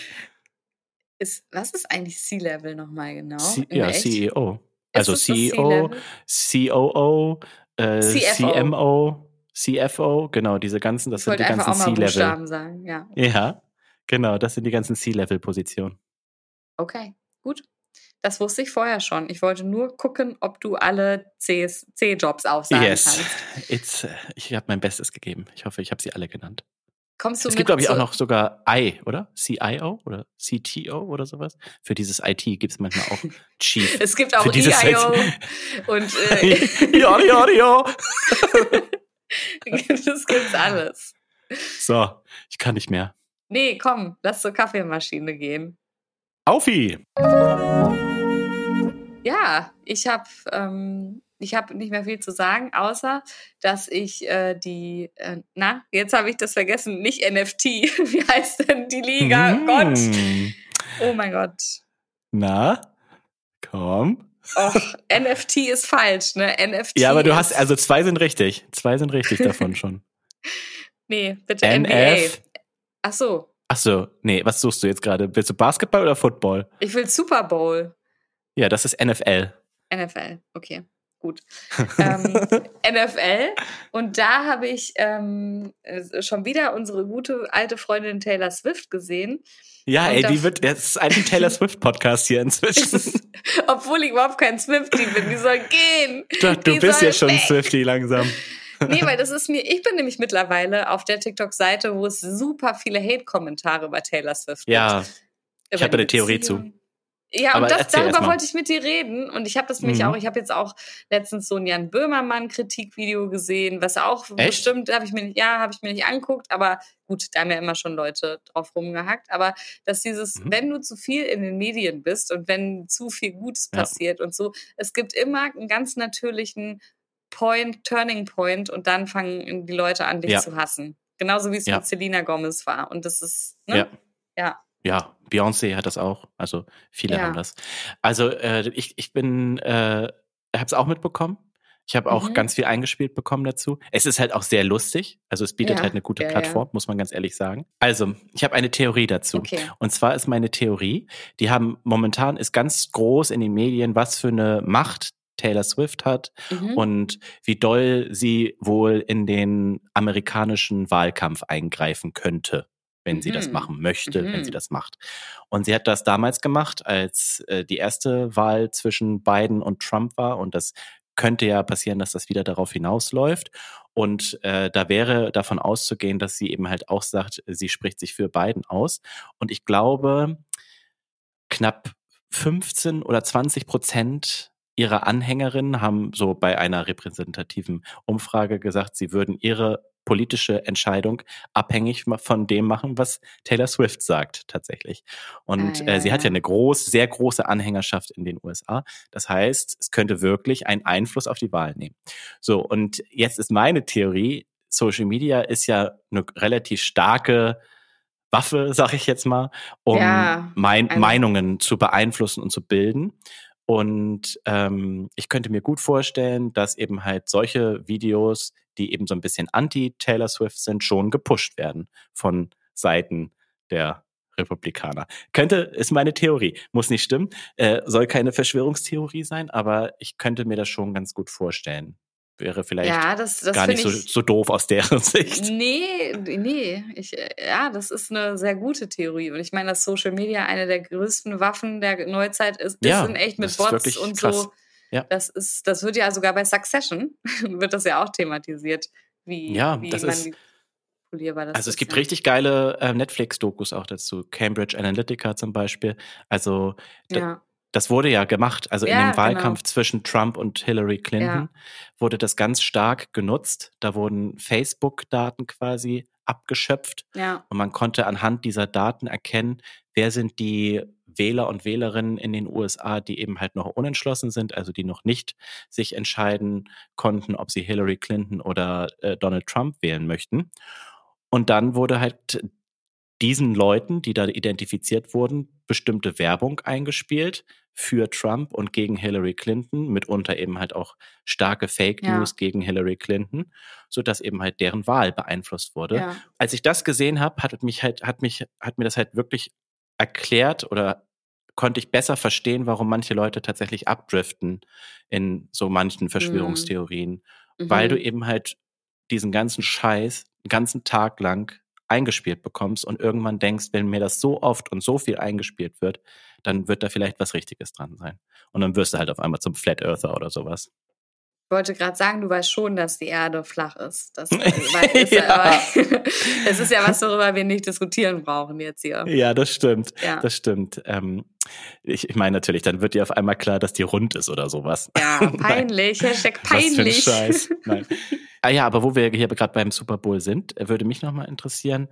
Ist, was ist eigentlich C-Level nochmal genau? C ja, CEO. Also CEO, COO, äh, CMO, CFO, genau, diese ganzen, das ich sind die ganzen C-Level. sagen, ja. Ja, genau, das sind die ganzen C-Level-Positionen. Okay, gut. Das wusste ich vorher schon. Ich wollte nur gucken, ob du alle C-Jobs aufsagen yes. kannst. It's, äh, ich habe mein Bestes gegeben. Ich hoffe, ich habe sie alle genannt. Kommst du es gibt, glaube ich, auch noch sogar I, oder? CIO oder CTO oder sowas. Für dieses IT gibt es manchmal auch Chief. es gibt auch EIO und äh, ja. das gibt's alles. So, ich kann nicht mehr. Nee, komm, lass zur Kaffeemaschine gehen. Aufi! Ja, ich habe ähm, ich habe nicht mehr viel zu sagen, außer dass ich äh, die, äh, na, jetzt habe ich das vergessen, nicht NFT. Wie heißt denn die Liga? Mm. Gott. Oh mein Gott. Na, komm. Och, NFT ist falsch, ne? NFT. Ja, aber du hast, also zwei sind richtig. Zwei sind richtig davon schon. Nee, bitte NF. NBA. Ach so. Ach so, nee, was suchst du jetzt gerade? Willst du Basketball oder Football? Ich will Super Bowl. Ja, das ist NFL. NFL, okay gut. ähm, NFL. Und da habe ich ähm, äh, schon wieder unsere gute alte Freundin Taylor Swift gesehen. Ja, ey, die wird, das ist ein Taylor Swift Podcast hier inzwischen. Ist, obwohl ich überhaupt kein Swifty bin, die soll gehen. Doch, du die bist ja schon. Swifty langsam. Nee, weil das ist mir, ich bin nämlich mittlerweile auf der TikTok-Seite, wo es super viele Hate-Kommentare über Taylor Swift gibt. Ja, ich habe eine Theorie zu. Ja, Aber und das, darüber wollte ich mit dir reden. Und ich habe das nämlich mhm. auch, ich habe jetzt auch letztens so ein Jan Böhmermann-Kritikvideo gesehen, was auch Echt? bestimmt, habe ich mir nicht, ja, habe ich mir nicht angeguckt, aber gut, da haben ja immer schon Leute drauf rumgehackt. Aber dass dieses, mhm. wenn du zu viel in den Medien bist und wenn zu viel Gutes ja. passiert und so, es gibt immer einen ganz natürlichen Point, Turning Point und dann fangen die Leute an, dich ja. zu hassen. Genauso wie es ja. mit Selena Gomez war. Und das ist, ne? Ja. ja. Ja, Beyoncé hat das auch. Also viele ja. haben das. Also äh, ich, ich bin, äh, habe es auch mitbekommen. Ich habe auch mhm. ganz viel eingespielt bekommen dazu. Es ist halt auch sehr lustig. Also es bietet ja. halt eine gute ja, Plattform, muss man ganz ehrlich sagen. Also, ich habe eine Theorie dazu. Okay. Und zwar ist meine Theorie, die haben momentan ist ganz groß in den Medien, was für eine Macht Taylor Swift hat mhm. und wie doll sie wohl in den amerikanischen Wahlkampf eingreifen könnte wenn sie mhm. das machen möchte, mhm. wenn sie mhm. das macht. Und sie hat das damals gemacht, als äh, die erste Wahl zwischen Biden und Trump war. Und das könnte ja passieren, dass das wieder darauf hinausläuft. Und äh, da wäre davon auszugehen, dass sie eben halt auch sagt, sie spricht sich für Biden aus. Und ich glaube, knapp 15 oder 20 Prozent ihrer Anhängerinnen haben so bei einer repräsentativen Umfrage gesagt, sie würden ihre politische Entscheidung abhängig von dem machen, was Taylor Swift sagt tatsächlich. Und ah, ja, äh, sie ja. hat ja eine groß, sehr große Anhängerschaft in den USA. Das heißt, es könnte wirklich einen Einfluss auf die Wahl nehmen. So, und jetzt ist meine Theorie, Social Media ist ja eine relativ starke Waffe, sag ich jetzt mal, um ja, mein, Meinungen zu beeinflussen und zu bilden. Und ähm, ich könnte mir gut vorstellen, dass eben halt solche Videos, die eben so ein bisschen anti-Taylor Swift sind, schon gepusht werden von Seiten der Republikaner. Könnte, ist meine Theorie. Muss nicht stimmen. Äh, soll keine Verschwörungstheorie sein, aber ich könnte mir das schon ganz gut vorstellen wäre vielleicht ja, das, das gar nicht so, so doof aus deren Sicht. Nee, nee. Ich, ja, das ist eine sehr gute Theorie. Und ich meine, dass Social Media eine der größten Waffen der Neuzeit ist. Das ja, sind echt mit Bots und krass. so. Ja. Das ist, das wird ja sogar bei Succession, wird das ja auch thematisiert, wie, ja, wie das man ist, polierbar das Also es gibt ja. richtig geile äh, Netflix-Dokus auch dazu. Cambridge Analytica zum Beispiel. Also ja das wurde ja gemacht. Also ja, in dem Wahlkampf genau. zwischen Trump und Hillary Clinton ja. wurde das ganz stark genutzt. Da wurden Facebook-Daten quasi abgeschöpft. Ja. Und man konnte anhand dieser Daten erkennen, wer sind die Wähler und Wählerinnen in den USA, die eben halt noch unentschlossen sind, also die noch nicht sich entscheiden konnten, ob sie Hillary Clinton oder äh, Donald Trump wählen möchten. Und dann wurde halt diesen Leuten, die da identifiziert wurden, bestimmte Werbung eingespielt für Trump und gegen Hillary Clinton, mitunter eben halt auch starke Fake Ja. News gegen Hillary Clinton, so dass eben halt deren Wahl beeinflusst wurde. Ja. Als ich das gesehen habe, hat mich halt, hat mich, hat mir das halt wirklich erklärt oder konnte ich besser verstehen, warum manche Leute tatsächlich abdriften in so manchen Verschwörungstheorien, Mhm. weil du eben halt diesen ganzen Scheiß einen ganzen Tag lang eingespielt bekommst und irgendwann denkst, wenn mir das so oft und so viel eingespielt wird, dann wird da vielleicht was Richtiges dran sein. Und dann wirst du halt auf einmal zum Flat Earther oder sowas. Ich wollte gerade sagen, du weißt schon, dass die Erde flach ist. Das ist Ja. aber, es ist ja was, worüber wir nicht diskutieren brauchen jetzt hier. Ja, das stimmt. Ja. Das stimmt. Ähm, ich, ich meine natürlich, dann wird dir auf einmal klar, dass die rund ist oder sowas. Ja, peinlich. Hashtag Was für ein peinlich. Scheiß. Nein. Ah ja, aber wo wir hier gerade beim Super Bowl sind, äh, würde mich nochmal interessieren,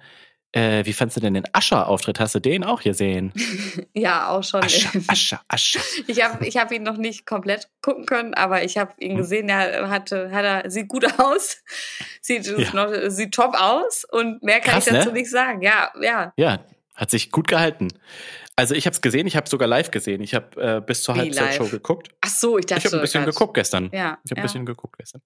äh, wie fandst du denn den Ascher-Auftritt? Hast du den auch gesehen? ja, auch schon. Ascher, Ascher, Ascher. Ich habe ich hab ihn noch nicht komplett gucken können, aber ich habe ihn gesehen, er hatte, hat er, sieht gut aus, sieht, Ja. noch, sieht top aus und mehr kann Krass, ich dazu ne? nicht sagen. Ja, ja. Ja, hat sich gut gehalten. Also ich habe es gesehen, ich habe sogar live gesehen. Ich habe äh, bis zur Halbzeitshow geguckt. Ach so, ich dachte. Ich habe ein bisschen grad- geguckt gestern. Ja. Ich habe ja. ein bisschen geguckt gestern.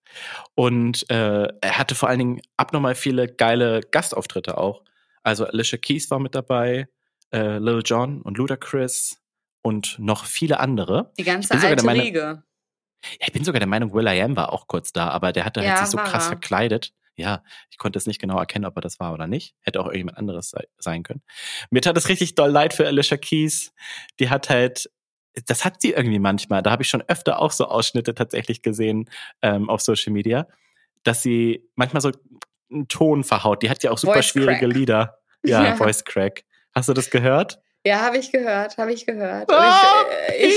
Und äh, er hatte vor allen Dingen abnormal viele geile Gastauftritte auch. Also Alicia Keys war mit dabei, äh, Lil Jon und Ludacris und noch viele andere. Die ganze alte Meinung- Riege. Ja, ich bin sogar der Meinung, Will.i.am war auch kurz da, aber der hatte Ja, halt sich so krass er. verkleidet. Ja, ich konnte es nicht genau erkennen, ob er das war oder nicht. Hätte auch irgendjemand anderes sei, sein können. Mir tat es richtig doll leid für Alicia Keys. Die hat halt, das hat sie irgendwie manchmal. Da habe ich schon öfter auch so Ausschnitte tatsächlich gesehen ähm, auf Social Media, dass sie manchmal so einen Ton verhaut. Die hat ja auch super Voice schwierige Crack. Lieder. Ja, Ja. Voice Crack. Hast du das gehört? Ja, habe ich gehört, habe ich gehört. Ah, ich, äh, ich,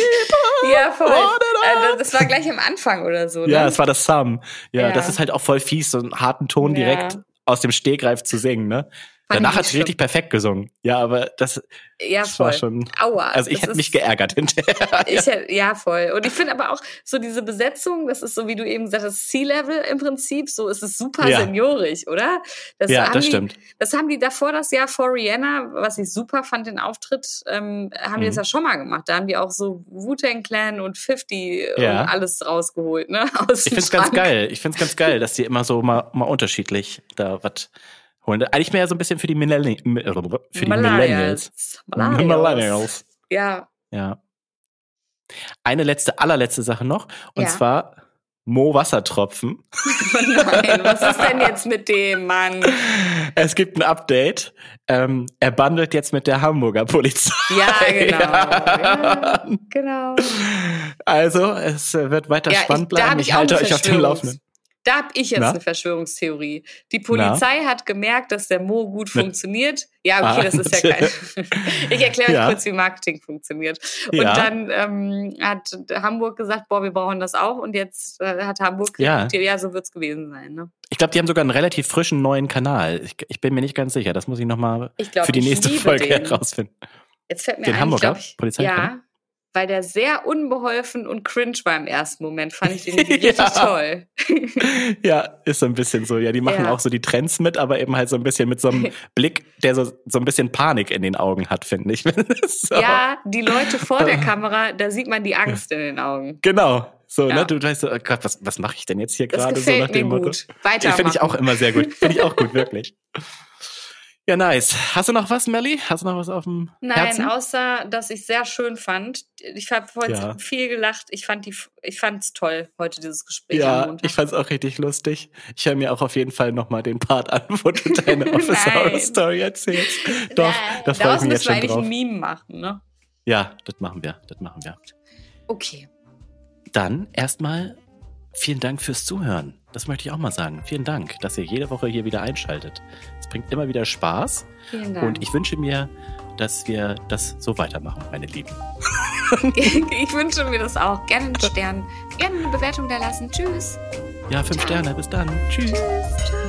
ja, voll. Oh. Äh, Das war gleich am Anfang oder so. Ne? Ja, es war das Sum. Ja, Ja. das ist halt auch voll fies, so einen harten Ton Ja. direkt aus dem Stehgreif zu singen, ne? Danach hat sie richtig perfekt gesungen. Ja, aber das, Ja, das war schon. Aua. Also ich hätte mich geärgert hinterher. Ich hätte, ja, voll. Und ich finde aber auch so diese Besetzung, das ist so, wie du eben gesagt hast, Sea-Level im Prinzip, so ist es super Ja. seniorisch, oder? Das ja, das die, stimmt. Das haben die davor das Jahr vor Rihanna, was ich super fand, den Auftritt, ähm, haben die Mhm. das ja schon mal gemacht. Da haben die auch so Wu-Tang Clan und 50 Ja. und alles rausgeholt, ne? Aus Ich dem find's ganz geil. Ich find's ganz geil, dass die immer so mal, mal unterschiedlich da was holen. Eigentlich mehr so ein bisschen für die, Millenni für die Millennials. Millennials. Millennials. Ja. Ja. Eine letzte, allerletzte Sache noch. Und Ja. zwar Mo Wassertropfen. Nein, was ist denn jetzt mit dem Mann? Es gibt ein Update. Ähm, er bandelt jetzt mit der Hamburger Polizei. Ja, genau. Ja. Genau. Also, es äh, wird weiter Ja, spannend ich, bleiben. Ich, halte euch auf dem Laufenden. Da habe ich jetzt Na? eine Verschwörungstheorie. Die Polizei hat gemerkt, dass der Mo gut Ne. funktioniert. Ja, okay, Ah, das ist ja kein. ich erkläre euch Ja. kurz, wie Marketing funktioniert. Und Ja. dann ähm, hat Hamburg gesagt, boah, wir brauchen das auch. Und jetzt äh, hat Hamburg Ja. gesagt, ja, so wird's gewesen sein. Ne? Ich glaube, die haben sogar einen relativ frischen neuen Kanal. Ich, ich bin mir nicht ganz sicher. Das muss ich nochmal für die nächste Folge den. herausfinden. Jetzt fällt mir Den ein, Hamburger ich Polizeikanal? Ja, weil der sehr unbeholfen und cringe war im ersten Moment. Fand ich den richtig Ja. toll. Ja, ist so ein bisschen so. Ja, die machen Ja. auch so die Trends mit, aber eben halt so ein bisschen mit so einem Blick, der so, so ein bisschen Panik in den Augen hat, finde ich. so. Ja, die Leute vor der Kamera, da sieht man die Angst in den Augen. Genau. So, Ja. ne, du weißt so, oh Gott, was, was mache ich denn jetzt hier gerade so nach dem Motto? gut. Weitermachen. Finde ich auch immer sehr gut. Finde ich auch gut, wirklich. Ja, nice. Hast du noch was, Melly? Hast du noch was auf dem Nein, Herzen? außer dass ich sehr schön fand. Ich habe heute Ja. viel gelacht. Ich fand die, ich fand's toll heute dieses Gespräch Ja, ich fand's auch richtig lustig. Ich höre mir auch auf jeden Fall nochmal den Part an, wo du deine Office. Horror Story erzählst. Doch, Nein, da freue ich daraus mich jetzt müssen wir schon eigentlich drauf. ein Meme machen, ne? Ja, das machen wir, das machen wir. Okay. Dann erstmal vielen Dank fürs Zuhören. Das möchte ich auch mal sagen. Vielen Dank, dass ihr jede Woche hier wieder einschaltet. Bringt immer wieder Spaß Vielen Dank. und ich wünsche mir, dass wir das so weitermachen, meine Lieben. ich wünsche mir das auch. Gerne einen Stern. Gerne eine Bewertung da lassen. Tschüss. Ja, fünf Sterne. Bis dann. Tschüss. Tschüss. Ciao.